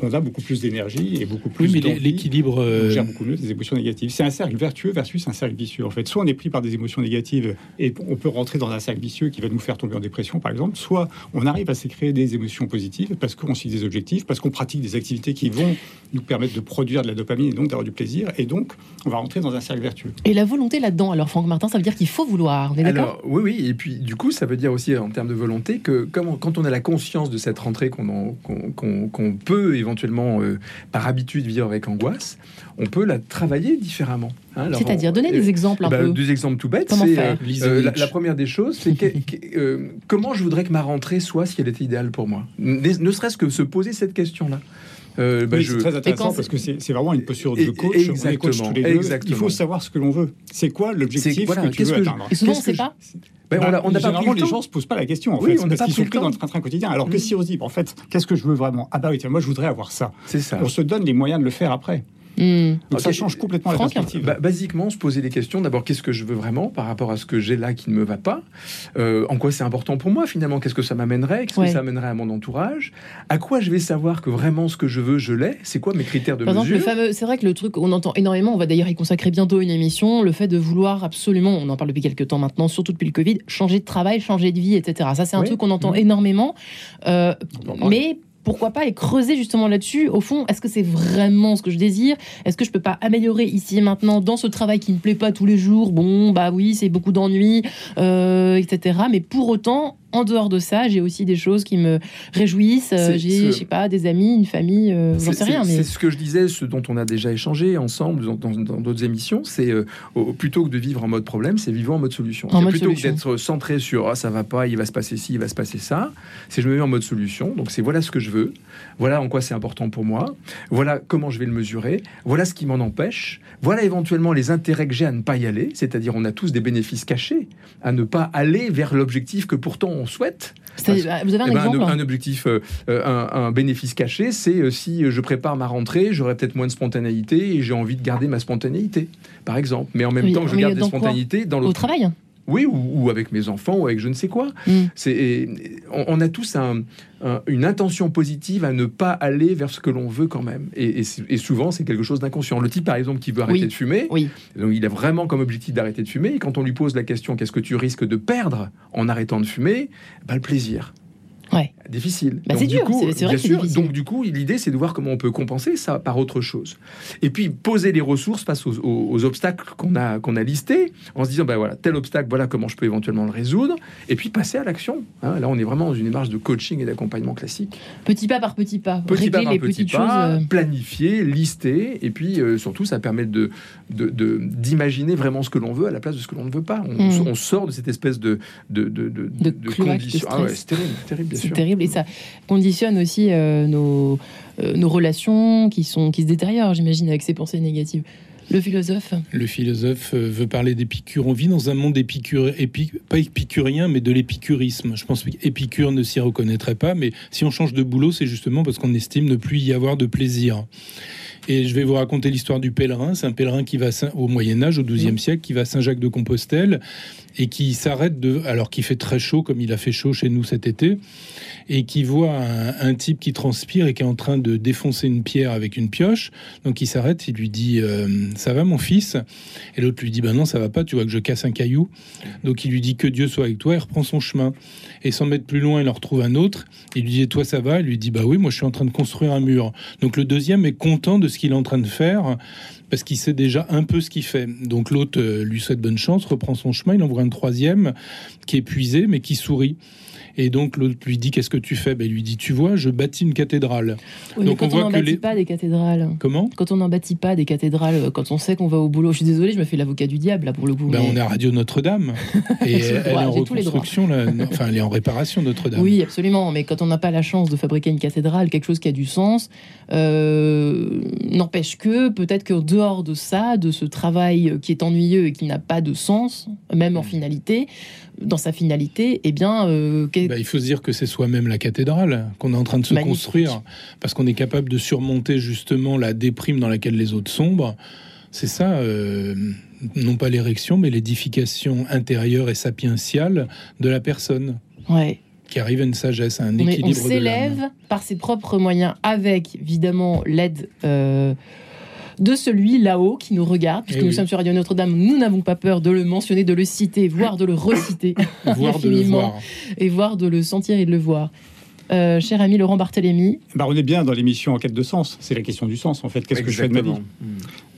on a beaucoup plus d'énergie et beaucoup plus Oui, mais l'équilibre. On euh, gère beaucoup mieux des émotions négatives. C'est un cercle vertueux versus un cercle vicieux. En fait, soit on est pris par des émotions négatives et on peut rentrer dans un cercle vicieux qui va nous faire tomber en dépression, par exemple. Soit on arrive à se créer des émotions positives parce qu'on suit des objectifs, parce qu'on pratique des activités qui vont nous permettre de produire de la dopamine et donc d'avoir du plaisir. Et donc, on va rentrer dans un cercle vertueux. Et la volonté là-dedans, alors Franck Martin, ça veut dire qu'il faut vouloir. On est d'accord? Alors, oui, oui, et puis du coup, ça veut dire aussi en termes de volonté que comme on- quand on a la conscience de cette rentrée qu'on qu'on- qu'on peut éventuellement, euh, par habitude, vivre avec angoisse, on peut la travailler différemment. hein. C'est-à-dire, on- donner des euh, exemples un bah, peu. Deux exemples tout bêtes. Comment faire euh, la, première des choses, c'est euh, comment je voudrais que ma rentrée soit si elle était idéale pour moi? Ne, ne serait-ce que se poser cette question-là. Euh, bah, Oui, je- c'est très intéressant parce que c'est vraiment une posture de coach. On est coach exactement, tous les deux. exactement. Il faut savoir ce que l'on veut. C'est quoi l'objectif C'est- voilà, que tu qu'est-ce veux que je- atteindre? Et souvent, on ne sait pas. Ben, on a- on n'a pas pris généralement, le les temps. gens se posent pas la question en Oui, fait, on parce qu'ils sont pris dans le train-train quotidien. Alors que Mm. si on se dit, en fait, qu'est-ce que je veux vraiment? Ah bah oui, tiens, moi je voudrais avoir ça. C'est ça. On se donne les moyens de le faire après. Hmm. Donc ça change complètement Franck, la perspective. Bah, basiquement, se poser des questions. D'abord, qu'est-ce que je veux vraiment par rapport à ce que j'ai là qui ne me va pas Euh, En quoi c'est important pour moi finalement Qu'est-ce que ça m'amènerait Qu'est-ce Ouais. que ça amènerait à mon entourage? À quoi je vais savoir que vraiment ce que je veux, je l'ai? C'est quoi mes critères de Par exemple, le mesure? fameux, c'est vrai que le truc, on entend énormément, on va d'ailleurs y consacrer bientôt une émission, le fait de vouloir absolument, on en parle depuis quelques temps maintenant, surtout depuis le Covid, changer de travail, changer de vie, etc. Ça, c'est un Oui. truc qu'on entend énormément. Euh, mais pourquoi pas et creuser justement là-dessus. Au fond, est-ce que c'est vraiment ce que je désire? Est-ce que je peux pas améliorer ici et maintenant dans ce travail qui ne plaît pas tous les jours? Bon, bah oui, c'est beaucoup d'ennuis, euh, etc. Mais pour autant, en dehors de ça, j'ai aussi des choses qui me réjouissent. Euh, J'ai, ce- je sais pas, des amis, une famille, euh, j'en C'est- sais rien. c'est- Mais C'est ce que je disais, ce dont on a déjà échangé ensemble dans d'autres émissions. C'est euh, plutôt que de vivre en mode problème, c'est vivre en mode solution. En mode plutôt solution. que d'être centré sur ah ça va pas, il va se passer ci, il va se passer ça. C'est je me mets en mode solution. Donc c'est voilà ce que je veux, voilà en quoi c'est important pour moi, voilà comment je vais le mesurer, voilà ce qui m'en empêche, voilà éventuellement les intérêts que j'ai à ne pas y aller. C'est-à-dire on a tous des bénéfices cachés à ne pas aller vers l'objectif que pourtant on souhaite. Vous avez un Eh ben, exemple un, un objectif, euh, euh, un, un bénéfice caché, c'est euh, si je prépare ma rentrée, j'aurai peut-être moins de spontanéité et j'ai envie de garder ma spontanéité, par exemple. Mais en même Oui, temps, je garde des dans spontanéités dans Au l'autre. travail? Oui, ou, ou avec mes enfants, ou avec je ne sais quoi. Mm. C'est, on, on a tous un- un- une intention positive à ne pas aller vers ce que l'on veut quand même. Et, et c'est- et souvent, c'est quelque chose d'inconscient. Le type, par exemple, qui veut arrêter Oui. de fumer, Oui. donc il a vraiment comme objectif d'arrêter de fumer. Et quand on lui pose la question, qu'est-ce que tu risques de perdre en arrêtant de fumer? Bah, Le plaisir. Ouais. Difficile. Bah, c'est du dur, coup, c'est- vrai bien sûr. Donc du coup, l'idée c'est de voir comment on peut compenser ça par autre chose. Et puis poser les ressources face aux, aux- aux obstacles qu'on a qu'on a listés, en se disant bah voilà tel obstacle, voilà comment je peux éventuellement le résoudre. Et puis passer à l'action. hein. Là, on est vraiment dans une démarche de coaching et d'accompagnement classique. Petit pas par petit pas. Petit pas Régler par les petit petites pas, choses. euh, planifier, lister, et puis euh, surtout ça permet de de- de- d'imaginer vraiment ce que l'on veut à la place de ce que l'on ne veut pas. On, Mm. on sort de cette espèce de de de, de, De condition. Ah ouais, c'est terrible, terrible. C'est terrible et ça conditionne aussi euh, nos, euh, nos relations qui, sont, qui se détériorent, j'imagine, avec ces pensées négatives. Le philosophe Le philosophe euh, veut parler d'Épicure. On vit dans un monde épicure, épi- pas épicurien, mais de l'épicurisme. Je pense qu'Épicure ne s'y reconnaîtrait pas, mais si on change de boulot, c'est justement parce qu'on estime ne plus y avoir de plaisir. Et je vais vous raconter l'histoire du pèlerin. C'est un pèlerin qui va au Moyen Âge, au XIIe siècle, qui va à Saint-Jacques-de-Compostelle et qui s'arrête de, alors qu'il fait très chaud, comme il a fait chaud chez nous cet été, et qui voit un, type qui transpire et qui est en train de défoncer une pierre avec une pioche. Donc il s'arrête, il lui dit euh, Ça va mon fils? Et l'autre lui dit Ben non, ça va pas, tu vois que je casse un caillou. Donc il lui dit Que Dieu soit avec toi, et reprend son chemin. Et sans mettre plus loin, il en retrouve un autre. Il lui dit toi, ça va? Il lui dit Bah oui, moi je suis en train de construire un mur. Donc le deuxième est content de ce qu'il est en train de faire parce qu'il sait déjà un peu ce qu'il fait. Donc l'autre euh, lui souhaite bonne chance, reprend son chemin, il envoie un troisième qui est épuisé mais qui sourit. Et donc l'autre lui dit qu'est-ce que tu fais? Ben, Il lui dit tu vois je bâtis une cathédrale. Oui, Donc, quand on on voit n'en que bâtit les- pas des cathédrales, Comment? Quand on n'en bâtit pas des cathédrales, euh, quand on sait qu'on va au boulot, je suis désolée, je me fais l'avocat du diable là pour le coup. ben, mais- On est à Radio Notre-Dame et elle est en reconstruction, là, non, enfin elle est en réparation Notre-Dame. Oui, absolument. Mais quand on n'a pas la chance de fabriquer une cathédrale, quelque chose qui a du sens, euh, n'empêche que peut-être qu'en dehors de ça, de ce travail qui est ennuyeux et qui n'a pas de sens, même en Mm. finalité, dans sa finalité, eh bien, euh, Ben, il faut se dire que c'est soi-même la cathédrale qu'on est en train de se Magnifique. construire parce qu'on est capable de surmonter justement la déprime dans laquelle les autres sombrent. C'est ça, euh, non pas l'érection, mais l'édification intérieure et sapientiale de la personne ouais. qui arrive à une sagesse, à un on, est- on équilibre s'élève par ses propres moyens, avec évidemment l'aide. euh, de celui là-haut qui nous regarde, puisque Eh nous sommes sur Radio Notre-Dame, nous n'avons pas peur de le mentionner, de le citer, voire de le reciter, Voir de le infiniment. voir. et voire de le sentir et de le voir. Euh, cher ami Laurent Barthélémy, Bah, on est bien dans l'émission En quête de sens. C'est la question du sens, en fait. Qu'est-ce que je fais de ma vie?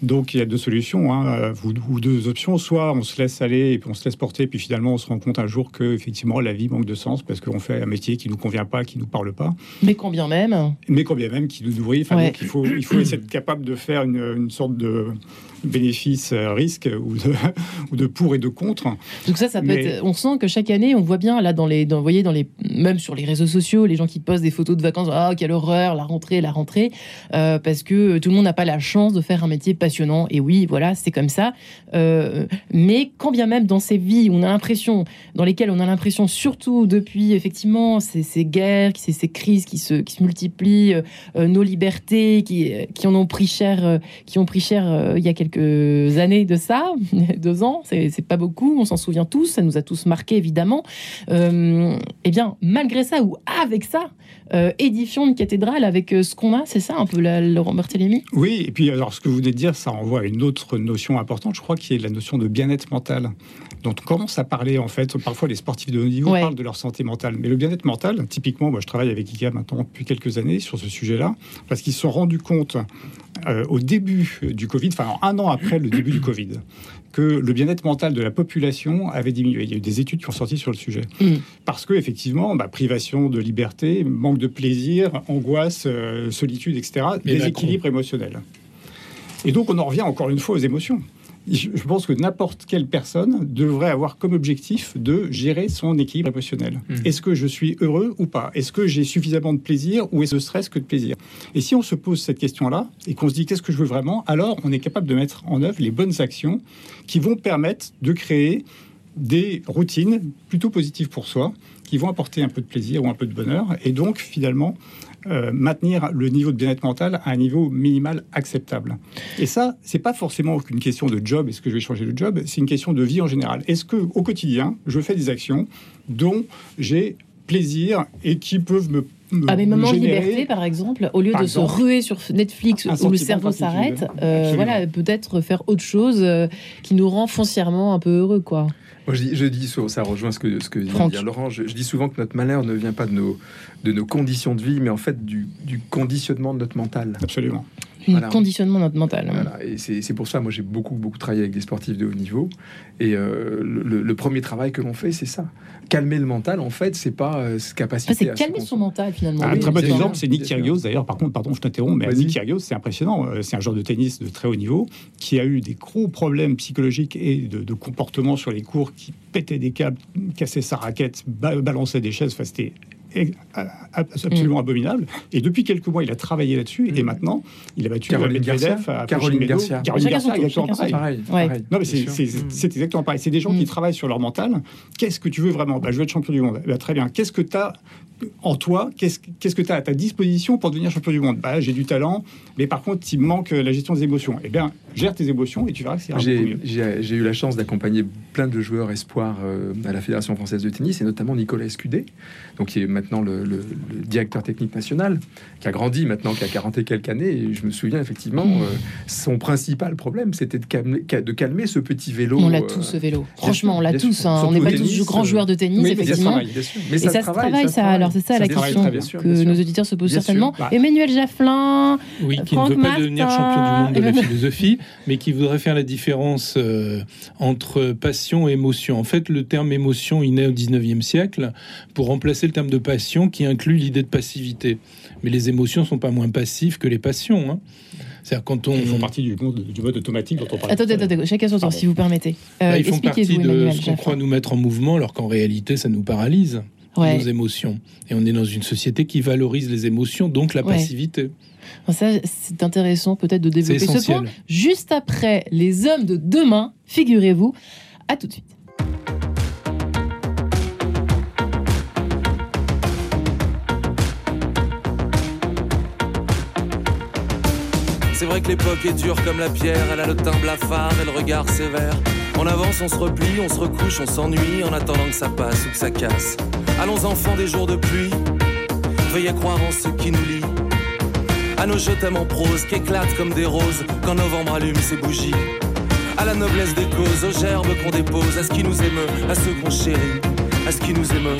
Donc, il y a deux solutions, hein, euh, ou, ou deux options. Soit on se laisse aller et puis on se laisse porter, puis finalement, on se rend compte un jour que, effectivement, la vie manque de sens parce qu'on fait un métier qui nous convient pas, qui nous parle pas, mais quand bien même, mais quand bien même qui nous nourrit. Enfin, Ouais. donc, il faut, il faut essayer d'être capable de faire une, une sorte de bénéfice-risque ou de, ou de pour et de contre. donc ça, ça peut Mais- être. On sent que chaque année, on voit bien là dans les, dans, vous voyez, dans les, même sur les réseaux sociaux, les gens qui postent des photos de vacances. Ah, quelle horreur, la rentrée, la rentrée, euh, parce que tout le monde n'a pas la chance de faire un métier passionnant. Et oui, voilà, c'est comme ça. Euh, mais quand bien même dans ces vies, on a l'impression, dans lesquelles on a l'impression, surtout depuis effectivement ces, ces guerres, ces, ces crises qui se, qui se multiplient, euh, euh, nos libertés qui, qui en ont pris cher, euh, qui ont pris cher euh, il y a quelques années de ça, deux ans, c'est pas beaucoup, on s'en souvient tous, ça nous a tous marqué évidemment. Euh, eh bien, malgré ça ou avec ça, euh, édifions une cathédrale avec euh, ce qu'on a, c'est ça un peu la, Laurent Barthélémy Oui, et puis alors ce que vous venez de dire, ça renvoie à une autre notion importante, je crois, qui est la notion de bien-être mental. dont on commence à parler en fait. Parfois, les sportifs de haut niveau Ouais. parlent de leur santé mentale, mais le bien-être mental, typiquement, moi, je travaille avec IKEA maintenant depuis quelques années sur ce sujet-là, parce qu'ils se sont rendus compte euh, au début du Covid, enfin un an après le début du Covid, que le bien-être mental de la population avait diminué. Il y a eu des études qui ont sorti sur le sujet. Mm. Parce que, effectivement, bah, privation de liberté, manque de plaisir, angoisse, euh, solitude, etc., Et déséquilibre émotionnel. Et donc, on en revient encore une fois aux émotions. Je pense que n'importe quelle personne devrait avoir comme objectif de gérer son équilibre émotionnel. Mhm. Est-ce que je suis heureux ou pas? Est-ce que j'ai suffisamment de plaisir ou est-ce de stress que de plaisir? Et si on se pose cette question-là et qu'on se dit qu'est-ce que je veux vraiment, alors on est capable de mettre en œuvre les bonnes actions qui vont permettre de créer des routines plutôt positives pour soi, qui vont apporter un peu de plaisir ou un peu de bonheur, et donc finalement euh, maintenir le niveau de bien-être mental à un niveau minimal acceptable. Et ça, c'est pas forcément qu'une question de job, est-ce que je vais changer de job, c'est une question de vie en général. Est-ce que au quotidien, je fais des actions dont j'ai plaisir et qui peuvent me, me- À mes me moments de liberté, par exemple, au lieu de exemple, se ruer sur Netflix où le cerveau s'arrête, euh, voilà, peut-être faire autre chose euh, qui nous rend foncièrement un peu heureux, quoi. Moi, je dis, je dis souvent, ça rejoint ce que, ce dire Laurent. Je, je dis souvent que notre malheur ne vient pas de nos, de nos conditions de vie, mais en fait du, du conditionnement de notre mental. Absolument. Un Voilà. conditionnement notre mental. Voilà, et c'est pour ça, moi j'ai beaucoup, beaucoup travaillé avec des sportifs de haut niveau. Et euh, le, premier travail que l'on fait, c'est ça. Calmer le mental, en fait, c'est pas euh, cette capacité Enfin, c'est calmer son mental finalement. Un Oui, très bon exemple, c'est Nick. Kyrgios. D'ailleurs, par contre, pardon, je t'interromps, mais. Nick Kyrgios, c'est impressionnant. Euh, C'est un joueur de tennis de très haut niveau qui a eu des gros problèmes psychologiques et de, de comportement sur les cours, qui pétait des câbles, cassait sa raquette, ba- balançait des chaises. Enfin, c'était absolument abominable. Et depuis quelques mois, il a travaillé là-dessus. Et maintenant, il a battu Caroline Medvedev Garcia. à Caroline. Garcia. Caroline exactement pareil. Pareil, Ouais. pareil, Non, mais c'est sûr. c'est- Mm. c'est exactement pareil. C'est des gens Mm. qui travaillent sur leur mental. Qu'est-ce que tu veux vraiment bah, Je veux être champion du monde. Bah, très bien. Qu'est-ce que tu as en toi Qu'est-ce que tu as à ta disposition pour devenir champion du monde? Bah, J'ai du talent, mais par contre, il me manque euh, la gestion des émotions. Eh bien, gère tes émotions et tu verras que c'est mieux. j'ai- eu la chance d'accompagner plein de joueurs espoirs euh, à la Fédération française de tennis, et notamment Nicolas Escudé, donc qui est maintenant le, le- le directeur technique national, qui a grandi maintenant, qui a 40 et quelques années. Et je me souviens effectivement, euh, son principal problème, c'était de calmer, de calmer ce petit vélo. On l'a euh, tous ce vélo. Franchement, on l'a tous. hein. On n'est pas tennis, tous grands joueurs de tennis, oui, mais ça se effectivement. travaille. bien sûr. Mais Et ça, se travaille, ça. Alors c'est ça, la question très bien sûr, que sûr. nos auditeurs se posent Bien sûr. certainement. Bah. Emmanuel Jafflin, Oui, qui Franck ne veut pas Martin. devenir champion du monde de la philosophie, mais qui voudrait faire la différence euh, entre passion et émotion. En fait, le terme émotion, il naît au 19e siècle pour remplacer le terme de passion qui inclut l'idée de passivité. Mais les émotions sont pas moins passives que les passions. hein. C'est-à-dire quand on... Ils font partie du, mode automatique dont on parle. Attendez, attendez, chacun son tour, Pardon. si vous permettez. Euh, Bah, ils font partie de Emmanuel ce qu'on croit nous mettre en mouvement, alors qu'en réalité, ça nous paralyse. Ouais. nos émotions. Et on est dans une société qui valorise les émotions, donc la Ouais. passivité. Ça, c'est intéressant peut-être de développer ce point. Juste après les hommes de demain, figurez-vous. À tout de suite. C'est vrai que l'époque est dure comme la pierre, elle a le teint blafard et le regard sévère. On avance, on se replie, on se recouche, on s'ennuie en attendant que ça passe ou que ça casse. Allons enfants des jours de pluie, veuillez croire en ce qui nous lie. À nos je t'aime en prose qui éclatent comme des roses quand novembre allume ses bougies. À la noblesse des causes, aux gerbes qu'on dépose, à ce qui nous émeut, à ceux qu'on chérit, à ce qui nous émeut,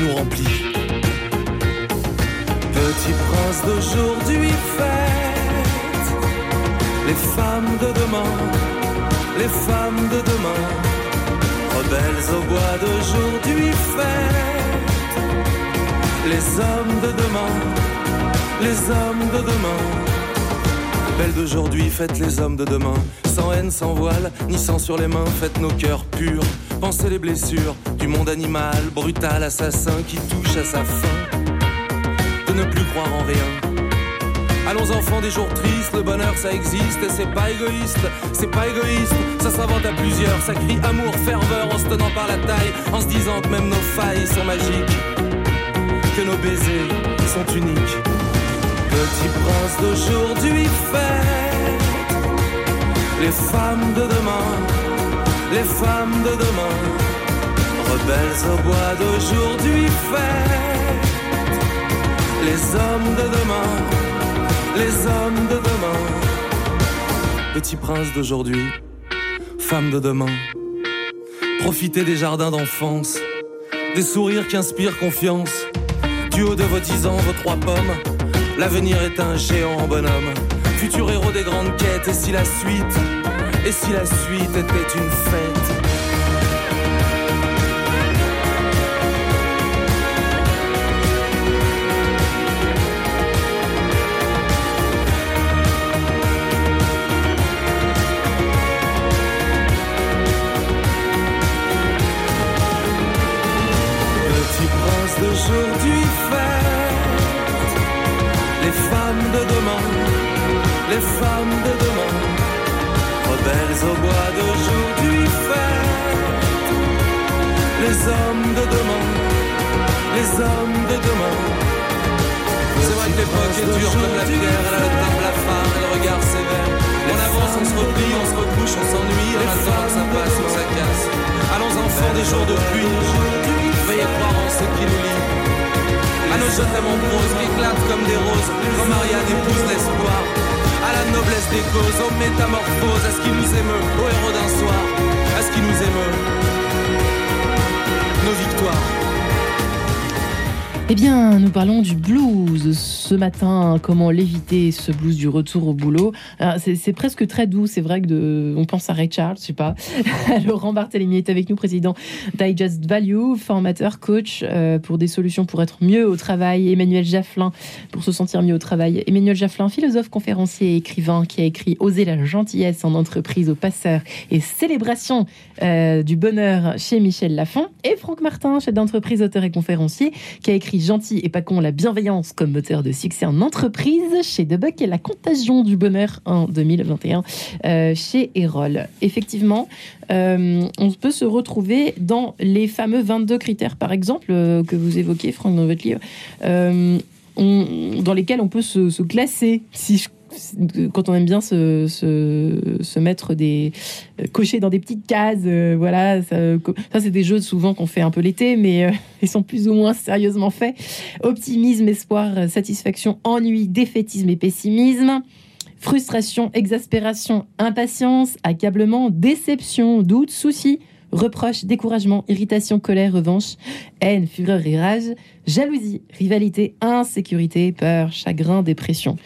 nous remplit. Petit prince d'aujourd'hui fête les femmes de demain, les femmes de demain, rebelles au bois d'aujourd'hui fête les hommes de demain, les hommes de demain. Belles d'aujourd'hui, faites les hommes de demain. Sans haine, sans voile, ni sang sur les mains, faites nos cœurs purs. Pensez les blessures du monde animal, brutal, assassin qui touche à sa fin. De ne plus croire en rien. Allons enfants des jours tristes, le bonheur ça existe et c'est pas égoïste, c'est pas égoïste, ça s'invente à plusieurs, ça crie amour, ferveur en se tenant par la taille, en se disant que même nos failles sont magiques, que nos baisers sont uniques. Petit prince d'aujourd'hui fête les femmes de demain, les femmes de demain, rebelles au bois d'aujourd'hui fête les hommes de demain, les hommes de demain, petit prince d'aujourd'hui, femme de demain, profitez des jardins d'enfance, des sourires qui inspirent confiance, du haut de vos dix ans, vos trois pommes, l'avenir est un géant bonhomme, futur héros des grandes quêtes, et si la suite, et si la suite était une fête? Les femmes de demain, rebelles au bois d'aujourd'hui fête les hommes de demain, les hommes de demain. C'est vrai que l'époque est dure comme la pierre, elle a le teint blafard et le regard sévère. On avance, on se replie, on se recouche, on s'ennuie, en attendant que ça passe ou que ça casse. Allons enfants des jours de pluie, veuillez croire en ce qui nous lie. À nos je t'aime en prose qui éclatent comme des roses, quand Marianne épouse l'espoir. La noblesse des causes, aux métamorphoses, à ce qui nous émeut, aux héros d'un soir, à ce qui nous émeut. Nos victoires. Eh bien, nous parlons du blues. Ce matin, comment l'éviter, ce blues du retour au boulot. C'est presque très doux, c'est vrai que de, on pense à Ray Charles, je sais pas. Laurent Barthélemy est avec nous, président Digest Value, formateur, coach euh, pour des solutions pour être mieux au travail. Emmanuel Jafflin, pour se sentir mieux au travail. Emmanuel Jafflin, philosophe, conférencier et écrivain qui a écrit Oser la gentillesse en entreprise aux passeurs et célébration euh, du bonheur chez Michel Lafon. Et Franck Martin, chef d'entreprise, auteur et conférencier, qui a écrit Gentil et pas con, la bienveillance comme moteur de succès en entreprise chez Debuck et la contagion du bonheur en 2021 euh, chez Erol. Effectivement, euh, on peut se retrouver dans les fameux 22 critères, par exemple, euh, que vous évoquez, Franck, dans votre livre, dans lesquels on peut se, se classer. Quand on aime bien se, mettre des euh, cocher dans des petites cases, euh, voilà, ça, c'est des jeux souvent qu'on fait un peu l'été, mais euh, ils sont plus ou moins sérieusement faits. Optimisme, espoir, satisfaction, ennui, défaitisme et pessimisme. Frustration, exaspération, impatience, accablement, déception, doute, souci, reproche, découragement, irritation, colère, revanche, haine, fureur et rage, jalousie, rivalité, insécurité, peur, chagrin, dépression.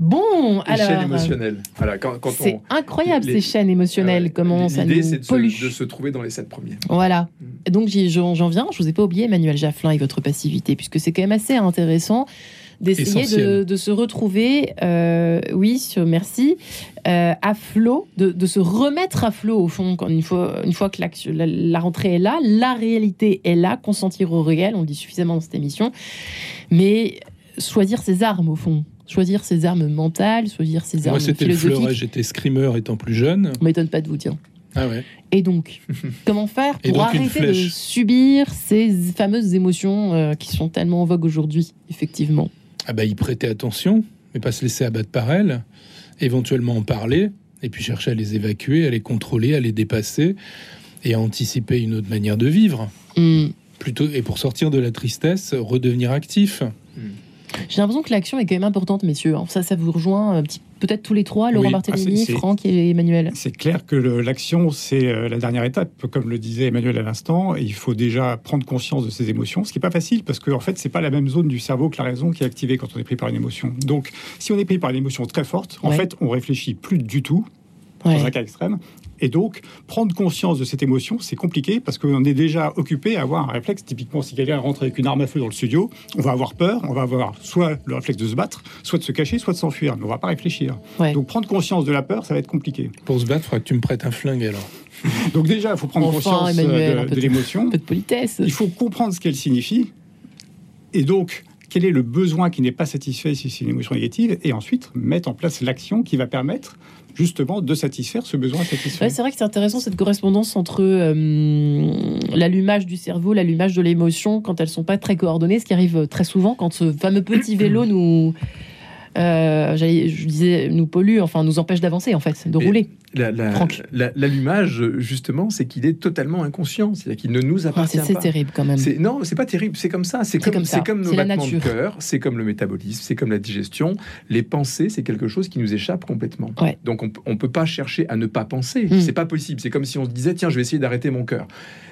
Bon, Les chaînes alors. émotionnelles. Voilà, quand, quand C'est on. incroyable les- ces chaînes émotionnelles, comment ça nous L'idée, c'est de, se- pollue. de se trouver dans les sept premiers. Voilà. Mm. Donc j'en viens, je vous ai pas oublié Emmanuel Jafflin et votre passivité, puisque c'est quand même assez intéressant d'essayer de, se retrouver, euh, oui, sur- merci, euh, à flot, de, de se remettre à flot au fond, quand une fois, une fois que la, la rentrée est là, la réalité est là, consentir au réel, on le dit suffisamment dans cette émission, mais choisir ses armes au fond, choisir ses armes mentales, choisir ses Moi, armes c'était le fleuret. philosophiques. J'étais screamer étant plus jeune. On m'étonne pas de vous dire. Ah ouais. Et donc, comment faire Et pour donc une arrêter de flèche. subir ces fameuses émotions euh, qui sont tellement en vogue aujourd'hui, effectivement? Ah bah, y prêter attention, mais pas se laisser abattre par elles. Éventuellement en parler, et puis chercher à les évacuer, à les contrôler, à les dépasser, et à anticiper une autre manière de vivre. Hmm. Plutôt, et pour sortir de la tristesse, redevenir actif. J'ai l'impression que l'action est quand même importante, messieurs. Alors, ça, ça vous rejoint petit- peut-être tous les trois, Laurent Oui. Barthélémy, Ah, c'est- Franck et Emmanuel. C'est clair que l'action, c'est euh, la dernière étape. Comme le disait Emmanuel à l'instant, il faut déjà prendre conscience de ses émotions, ce qui n'est pas facile parce qu'en en fait, c'est pas la même zone du cerveau que la raison qui est activée quand on est pris par une émotion. Donc, si on est pris par une émotion très forte, en Ouais. fait, on réfléchit plus du tout Ouais. dans un cas extrême. Et donc, prendre conscience de cette émotion, c'est compliqué parce qu'on est déjà occupé à avoir un réflexe. Typiquement, si quelqu'un rentre avec une arme à feu dans le studio, on va avoir peur, on va avoir soit le réflexe de se battre, soit de se cacher, soit de s'enfuir. Mais on va pas réfléchir. Ouais. Donc, prendre conscience de la peur, ça va être compliqué. Pour se battre, il faudra que tu me prêtes un flingue alors. Donc déjà, il faut prendre Enfin, conscience euh, Emmanuel, de de- l'émotion. Un peu de politesse. Il faut comprendre ce qu'elle signifie. Et donc, quel est le besoin qui n'est pas satisfait si c'est une émotion négative? Et ensuite, mettre en place l'action qui va permettre justement de satisfaire ce besoin satisfait. Ouais, c'est vrai que c'est intéressant cette correspondance entre euh, l'allumage du cerveau, l'allumage de l'émotion quand elles sont pas très coordonnées, ce qui arrive très souvent quand ce fameux petit vélo nous, euh, je disais, nous pollue, enfin nous empêche d'avancer en fait, de Mais- rouler. La- la- L'allumage, justement, c'est qu'il est totalement inconscient. C'est-à-dire qu'il ne nous Ah, appartient c'est c'est pas. terrible quand même. C'est- Non, c'est pas terrible, c'est comme ça. C'est comme, comme ça. c'est comme nos C'est battements de cœur, c'est comme le métabolisme, c'est comme la digestion. Les pensées, c'est quelque chose qui nous échappe complètement. Ouais. Donc on, on peut pas chercher à ne pas penser. Mm. C'est pas possible. C'est comme si on se disait tiens, je vais essayer d'arrêter mon cœur.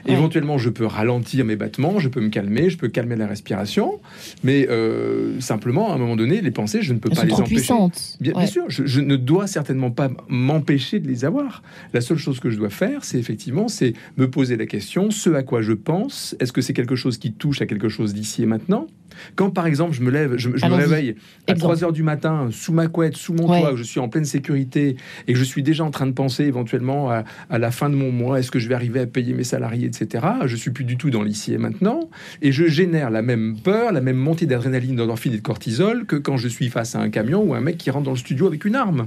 Ouais. Éventuellement, je peux ralentir mes battements, je peux me calmer, je peux calmer la respiration, mais euh, simplement à un moment donné, les pensées, je ne peux Elles pas sont les trop empêcher. puissantes. Bien, bien Ouais. sûr, je, je ne dois certainement pas m'empêcher de les avoir. La seule chose que je dois faire, c'est effectivement, c'est me poser la question, ce à quoi je pense, est-ce que c'est quelque chose qui touche à quelque chose d'ici et maintenant? Quand par exemple, je me lève, je, je me réveille à Exemple. 3 heures du matin, sous ma couette, sous mon Ouais. toit, que je suis en pleine sécurité et que je suis déjà en train de penser éventuellement à, à la fin de mon mois, est-ce que je vais arriver à payer mes salariés, etc. Je suis plus du tout dans l'ici et maintenant et je génère la même peur, la même montée d'adrénaline, d'endorphine et de cortisol que quand je suis face à un camion ou un mec qui rentre dans le studio avec une arme.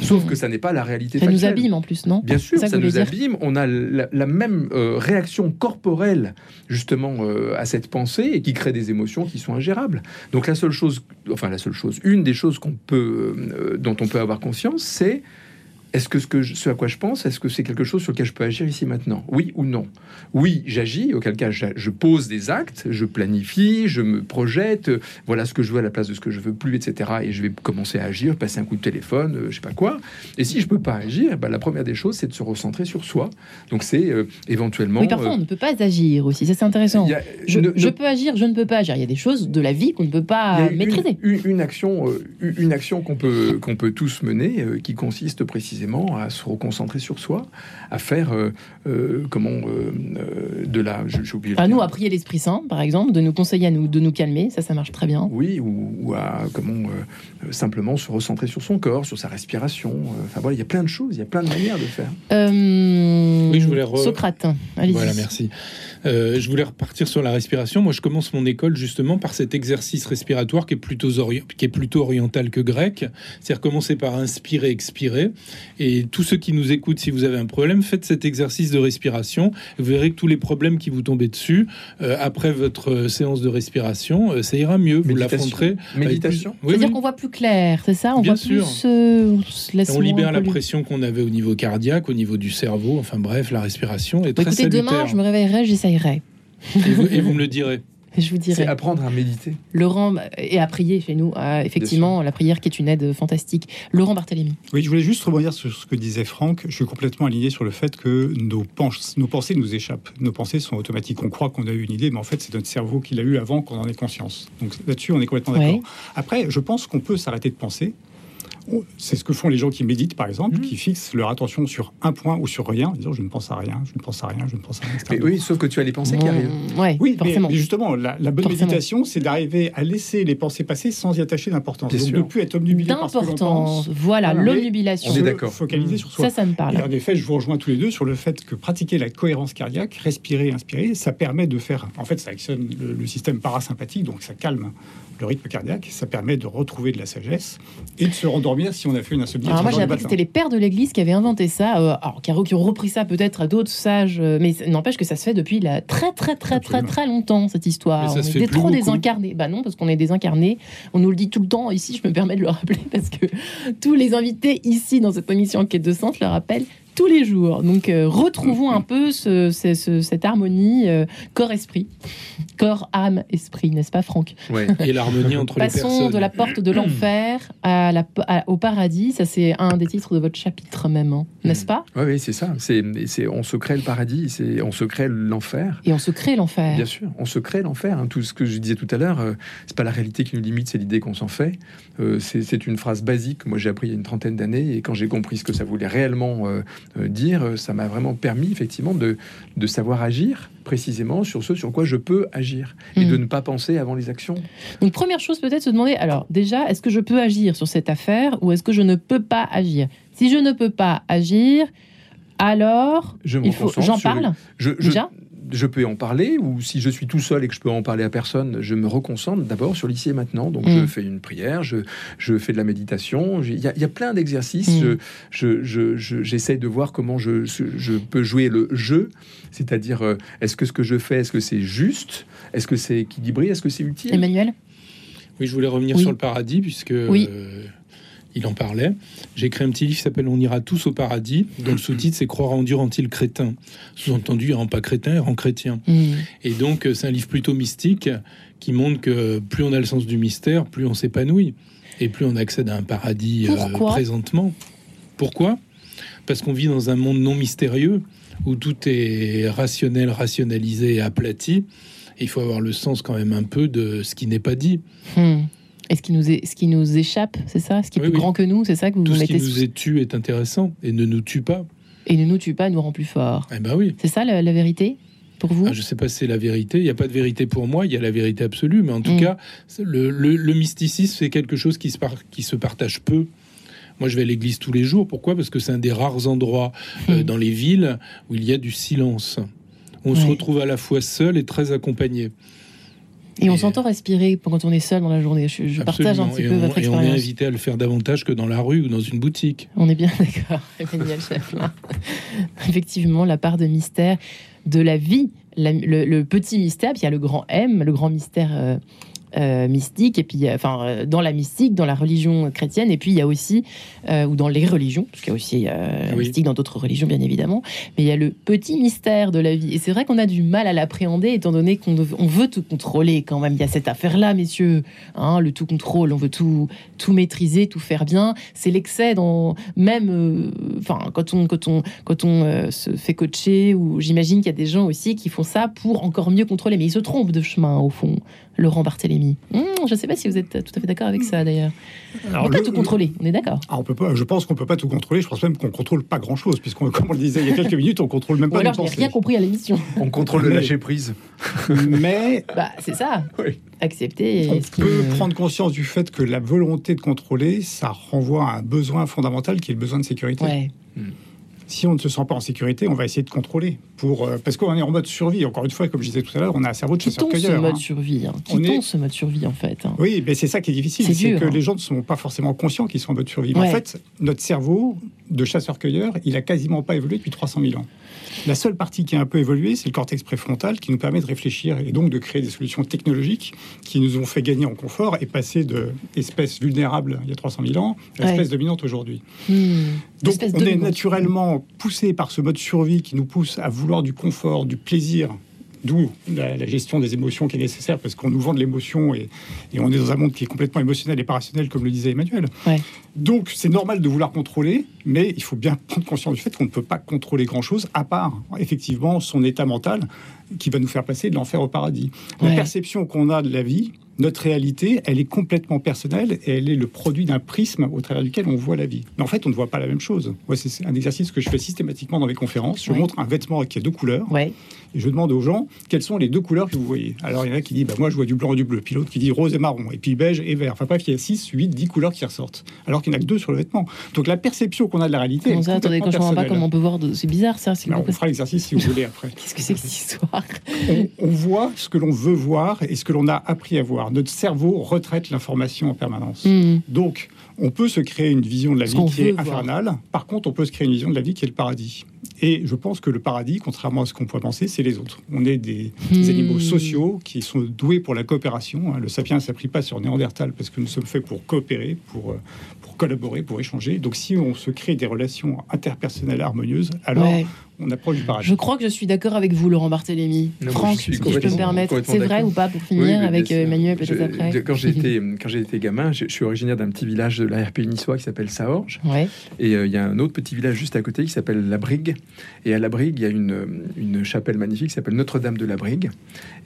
Sauf que ça n'est pas la réalité nous abîme en plus, non? Bien sûr, ça nous dire abîme. On a la, la même euh, réaction corporelle justement euh, à cette pensée et qui crée des émotions qui sont ingérables. Donc la seule chose, enfin la seule chose, une des choses qu'on peut, euh, dont on peut avoir conscience, c'est Est-ce que ce, que je- ce à quoi je pense, est-ce que c'est quelque chose sur lequel je peux agir ici maintenant? Oui ou non? Oui, j'agis, auquel cas je pose des actes, je planifie, je me projette, euh, voilà ce que je veux à la place de ce que je veux plus, etc. Et je vais commencer à agir, passer un coup de téléphone, euh, je sais pas quoi. Et si je peux pas agir, bah, la première des choses, c'est de se recentrer sur soi. Donc c'est euh, éventuellement... Oui, parfois euh, on ne peut pas agir aussi. Ça c'est intéressant. a- Je, ne- je ne- peux agir, je ne peux pas agir. Il y a des choses de la vie qu'on ne peut pas une- maîtriser. Une, une action, euh, une action qu'on peut, qu'on peut tous mener, qui consiste précisément à se reconcentrer sur soi, à faire euh, euh, comment euh, euh, de la. je- J'ai oublié. À nous, à prier l'Esprit Saint, par exemple, de nous conseiller à nous, de nous calmer, ça, ça marche très bien. Oui, ou, ou à comment euh, simplement se recentrer sur son corps, sur sa respiration. euh, Enfin voilà, il y a plein de choses, il y a plein de manières de faire. Euh, Oui, je voulais re- Socrate, allez-y. Voilà, merci. Euh, je voulais repartir sur la respiration. Moi, je commence mon école justement par cet exercice respiratoire qui est plutôt, ori- qui est plutôt oriental que grec. C'est-à-dire commencer par inspirer, expirer. Et tous ceux qui nous écoutent, si vous avez un problème, faites cet exercice de respiration. Vous verrez que tous les problèmes qui vous tombaient dessus, euh, après votre euh, séance de respiration, euh, ça ira mieux. Vous l'affronterez. Méditation. plus- Oui, C'est-à-dire oui. qu'on voit plus clair, c'est ça? On Bien voit sûr. plus. euh, on libère la pression qu'on avait au niveau cardiaque, au niveau du cerveau. Enfin bref, la respiration est Bah, très écoutez, demain, salutaire. je me réveillerai, j'essayerai. et, vous, et vous me le direz. Et je vous C'est dirai. apprendre à méditer. Laurent, et à prier chez nous, euh, effectivement, la prière qui est une aide fantastique. Laurent Barthélémy. Oui, je voulais juste rebondir sur ce que disait Franck. Je suis complètement aligné sur le fait que nos, pens- nos pensées nous échappent. Nos pensées sont automatiques. On croit qu'on a eu une idée, mais en fait, c'est notre cerveau qui l'a eu avant qu'on en ait conscience. Donc là-dessus, on est complètement Ouais. d'accord. Après, je pense qu'on peut s'arrêter de penser. C'est ce que font les gens qui méditent, par exemple, Mhm. qui fixent leur attention sur un point ou sur rien, en disant je ne pense à rien, je ne pense à rien, je ne pense à rien. etc. Mais oui, sauf que tu as les pensées qui arrivent. Mmh, ouais, Oui, forcément. mais justement, la, la bonne Forcément. méditation, c'est d'arriver à laisser les pensées passer sans y attacher d'importance. Donc sûr. ne plus être omnubilé par ce que pense. Voilà, l'omnubilation. On est d'accord. Focaliser Mmh. sur soi. Ça, ça me Et parle. en effet, je vous rejoins tous les deux sur le fait que pratiquer la cohérence cardiaque, respirer, inspirer, ça permet de faire. En fait, ça actionne le, le système parasympathique, donc ça calme le rythme cardiaque, ça permet de retrouver de la sagesse et de se rendormir si on a fait une insomnie. Alors moi, j'ai appris que c'était les pères de l'Église qui avaient inventé ça, euh, alors qui, ont repris ça peut-être à d'autres sages, euh, mais n'empêche que ça se fait depuis la très très très très Absolument. très longtemps cette histoire. On se est trop beaucoup. désincarnés. Bah non, parce qu'on est désincarnés. On nous le dit tout le temps. Ici, je me permets de le rappeler parce que tous les invités ici dans cette émission Enquête de Sens le rappellent tous les jours. Donc euh, retrouvons un peu ce- ce- ce- cette harmonie euh, corps-esprit, corps, âme, esprit, n'est-ce pas, Franck Ouais. Et l'harmonie entre les Passons personnes. de la porte de l'enfer à la, à- au paradis. Ça, c'est un des titres de votre chapitre même, hein, n'est-ce pas Oui, oui, c'est ça. C'est, on se crée le paradis, c'est, on se crée l'enfer. Et on se crée l'enfer. Bien sûr, on se crée l'enfer. hein. Tout ce que je disais tout à l'heure, euh, c'est pas la réalité qui nous limite, c'est l'idée qu'on s'en fait. Euh, c'est, une phrase basique. que Moi, j'ai appris il y a une trentaine d'années, et quand j'ai compris ce que ça voulait réellement dire, euh, ça m'a vraiment permis effectivement de, de savoir agir précisément sur ce sur quoi je peux agir et de ne pas penser avant les actions. Donc, première chose, peut-être se demander alors, déjà, est-ce que je peux agir sur cette affaire ou est-ce que je ne peux pas agir? Si je ne peux pas agir, alors, Je il faut, j'en parle? Je, je- déjà? Je peux en parler, ou si je suis tout seul et que je peux en parler à personne, je me reconcentre d'abord sur l'ici et maintenant. Donc, Mm. je fais une prière, je, je fais de la méditation. Il y, a- il y a plein d'exercices. Mm. Je- Je, je, je- j'essaye de voir comment je, je peux jouer le jeu. C'est-à-dire, euh, est-ce que ce que je fais, est-ce que c'est juste? Est-ce que c'est équilibré? Est-ce que c'est utile? Emmanuel? Oui, je voulais revenir Oui. sur le paradis, puisque Oui. euh, il en parlait. J'ai écrit un petit livre qui s'appelle On ira tous au paradis, dont le sous-titre c'est Croire en Dieu rend-il crétin Sous-entendu, il rend pas crétin, il rend chrétien. Hmm. Et donc, euh, c'est un livre plutôt mystique qui montre que plus on a le sens du mystère, plus on s'épanouit et plus on accède à un paradis euh, présentement. Pourquoi? Parce qu'on vit dans un monde non mystérieux où tout est rationnel, rationalisé et aplati. Et il faut avoir le sens quand même un peu de ce qui n'est pas dit. Hmm. Et ce qui nous, est, ce qui nous échappe, c'est ça? Ce qui est Oui, plus oui. grand que nous, c'est ça que vous Tout ce mettez qui sous- nous est tue est intéressant et ne nous tue pas. Et ne nous tue pas, nous rend plus fort. Eh ben oui. C'est ça la, la vérité pour vous? Ah, je sais pas si c'est la vérité. Il n'y a pas de vérité pour moi. Il y a la vérité absolue. Mais en tout Mm. cas, le, le- le mysticisme, c'est quelque chose qui se, par- qui se partage peu. Moi, je vais à l'église tous les jours. Pourquoi? Parce que c'est un des rares endroits euh, Mm. dans les villes où il y a du silence. On se retrouve à la fois seul et très accompagné. Et on s'entend respirer quand on est seul dans la journée. Je, je partage un petit et peu on, votre et on est expérience. invité à le faire davantage que dans la rue ou dans une boutique. On est bien d'accord, Emmanuel. Effectivement, la part de mystère de la vie, la- le, le petit mystère, puis il y a le grand M, le grand mystère euh, euh, mystique, et puis, euh, enfin, euh, dans la mystique, dans la religion chrétienne, et puis il y a aussi, euh, ou dans les religions, parce qu'il y a aussi Oui. mystique dans d'autres religions, bien évidemment, mais il y a le petit mystère de la vie. Et c'est vrai qu'on a du mal à l'appréhender, étant donné qu'on veut tout contrôler quand même. Il y a cette affaire-là, messieurs, hein, le tout contrôle, on veut tout, tout maîtriser, tout faire bien. C'est l'excès dans même, enfin, quand on, quand on, quand on se fait coacher, ou j'imagine qu'il y a des gens aussi qui font ça pour encore mieux contrôler, mais ils se trompent de chemin au fond. Laurent Barthélémy. Hum, je ne sais pas si vous êtes tout à fait d'accord avec ça d'ailleurs. On Alors, peut pas tout contrôler, on est d'accord. Ah, on peut pas, je pense qu'on peut pas tout contrôler. Je pense même qu'on contrôle pas grand chose, puisqu'on, comme on le disait il y a quelques minutes, on contrôle même Ou pas alors je n'ai rien compris à l'émission. On contrôle le lâcher prise. Mais Bah, c'est ça. Oui. Accepter. on peut prendre conscience du fait que la volonté de contrôler, ça renvoie à un besoin fondamental qui est le besoin de sécurité. Ouais. Si on ne se sent pas en sécurité, on va essayer de contrôler. Pour, euh, parce qu'on est en mode survie. Encore une fois, comme je disais tout à l'heure, on a un cerveau de Quittons ce chasseur-cueilleur. mode hein. survie. Hein. On est- ce mode survie en fait. hein. Oui, mais c'est ça qui est difficile, C'est c'est dur, que hein. les gens ne sont pas forcément conscients qu'ils sont en mode survie. Mais. En fait, notre cerveau de chasseur-cueilleur, il a quasiment pas évolué depuis 300 000 ans. La seule partie qui a un peu évolué, c'est le cortex préfrontal qui nous permet de réfléchir et donc de créer des solutions technologiques qui nous ont fait gagner en confort et passer de espèce vulnérable il y a 300 000 ans à Ouais. espèce dominante aujourd'hui. Hmm. Donc on est naturellement poussé par ce mode survie qui nous pousse à vouloir du confort, du plaisir, d'où la, la gestion des émotions qui est nécessaire parce qu'on nous vend de l'émotion et, et on est dans un monde qui est complètement émotionnel et pas rationnel comme le disait Emmanuel. Ouais. Donc c'est normal de vouloir contrôler, mais il faut bien prendre conscience du fait qu'on ne peut pas contrôler grand-chose à part effectivement son état mental qui va nous faire passer de l'enfer au paradis. La perception qu'on a de la vie, notre réalité, elle est complètement personnelle et elle est le produit d'un prisme au travers duquel on voit la vie. Mais en fait, on ne voit pas la même chose. Moi, c'est un exercice que je fais systématiquement dans mes conférences. Je montre un vêtement qui a deux couleurs et je demande aux gens quelles sont les deux couleurs que vous voyez. Alors, il y en a qui disent, bah, moi, je vois du blanc et du bleu. Puis l'autre qui dit rose et marron. Et puis beige et vert. Enfin bref, il y a 6, 8, 10 couleurs qui ressortent. Alors qu'il n'y en a que deux sur le vêtement. Donc la perception qu'on a de la réalité. Comment ça Attendez, quand je complètement comprends pas comment on peut voir. de- C'est bizarre ça. c'est Bah, on fera l'exercice si vous voulez après. Qu'est-ce que c'est que cette histoire? On, on voit ce que l'on veut voir et ce que l'on a appris à voir. Notre cerveau retraite l'information en permanence. Hmm. Donc, on peut se créer une vision de la vie qui est voir. infernale. Par contre, on peut se créer une vision de la vie qui est le paradis. Et je pense que le paradis, contrairement à ce qu'on pourrait penser, c'est les autres. On est des, des Hmm. animaux sociaux qui sont doués pour la coopération. hein. Le sapiens ne s'applique pas sur Néandertal parce que nous sommes faits pour coopérer, pour, euh, pour collaborer, pour échanger. Donc, si on se crée des relations interpersonnelles harmonieuses, alors Ouais. On approche du paradis. Je crois que je suis d'accord avec vous, Laurent Barthélémy. Non, Franck, je suis si je peux me permettre, c'est vrai ou pas pour finir avec euh. Emmanuel peut-être après Quand j'ai été, gamin, je, je suis originaire d'un petit village de la RP niçois qui s'appelle Saorge. Ouais. Et euh, il y a un autre petit village juste à côté qui s'appelle La Brigue. Et à La Brigue, il y a une, une chapelle magnifique qui s'appelle Notre-Dame de la Brigue.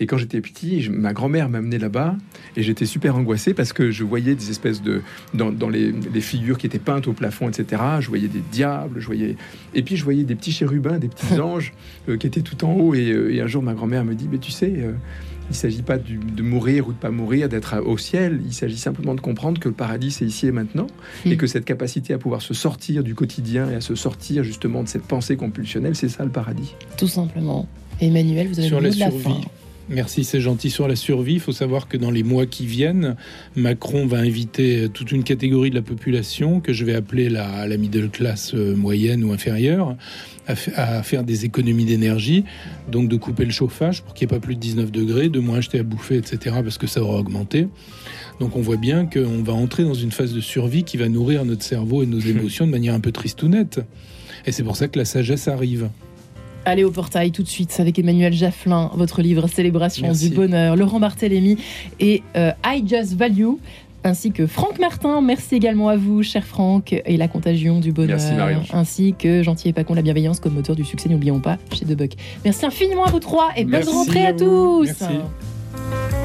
Et quand j'étais petit, je- ma grand-mère m'a amené là-bas et j'étais super angoissé parce que je voyais des espèces de. Dans, dans les, les figures qui étaient peintes au plafond, etc., je voyais des diables, je voyais. Et puis je voyais des petits chérubins, des petits anges euh, qui étaient tout en haut. Et, euh, et un jour, ma grand-mère me dit Mais tu sais. euh, il ne s'agit pas du- de mourir ou de pas mourir, d'être au ciel. Il s'agit simplement de comprendre que le paradis, c'est ici et maintenant et Mm. que cette capacité à pouvoir se sortir du quotidien et à se sortir justement de cette pensée compulsionnelle, c'est ça le paradis. Tout simplement. Emmanuel, vous avez Sur le la mot de la survie. fin. Merci, c'est gentil. Sur la survie, il faut savoir que dans les mois qui viennent, Macron va inviter toute une catégorie de la population que je vais appeler la, la middle class moyenne ou inférieure à, fa- à faire des économies d'énergie, donc de couper le chauffage pour qu'il n'y ait pas plus de 19 degrés, de moins acheter à bouffer, etc., parce que ça aura augmenté. Donc on voit bien qu'on va entrer dans une phase de survie qui va nourrir notre cerveau et nos émotions de manière un peu tristounette. Et c'est pour ça que la sagesse arrive. Allez au portail tout de suite avec Emmanuel Jafflin, votre livre Célébration Merci. du bonheur, Laurent Barthélémy et euh, I Just Value, ainsi que Franck Martin. Merci également à vous, cher Franck, et la contagion du bonheur, Merci, ainsi que Gentil et Pacon, la bienveillance comme moteur du succès, n'oublions pas, chez Debuck. Merci infiniment à vous trois et bonne rentrée à à tous. Merci.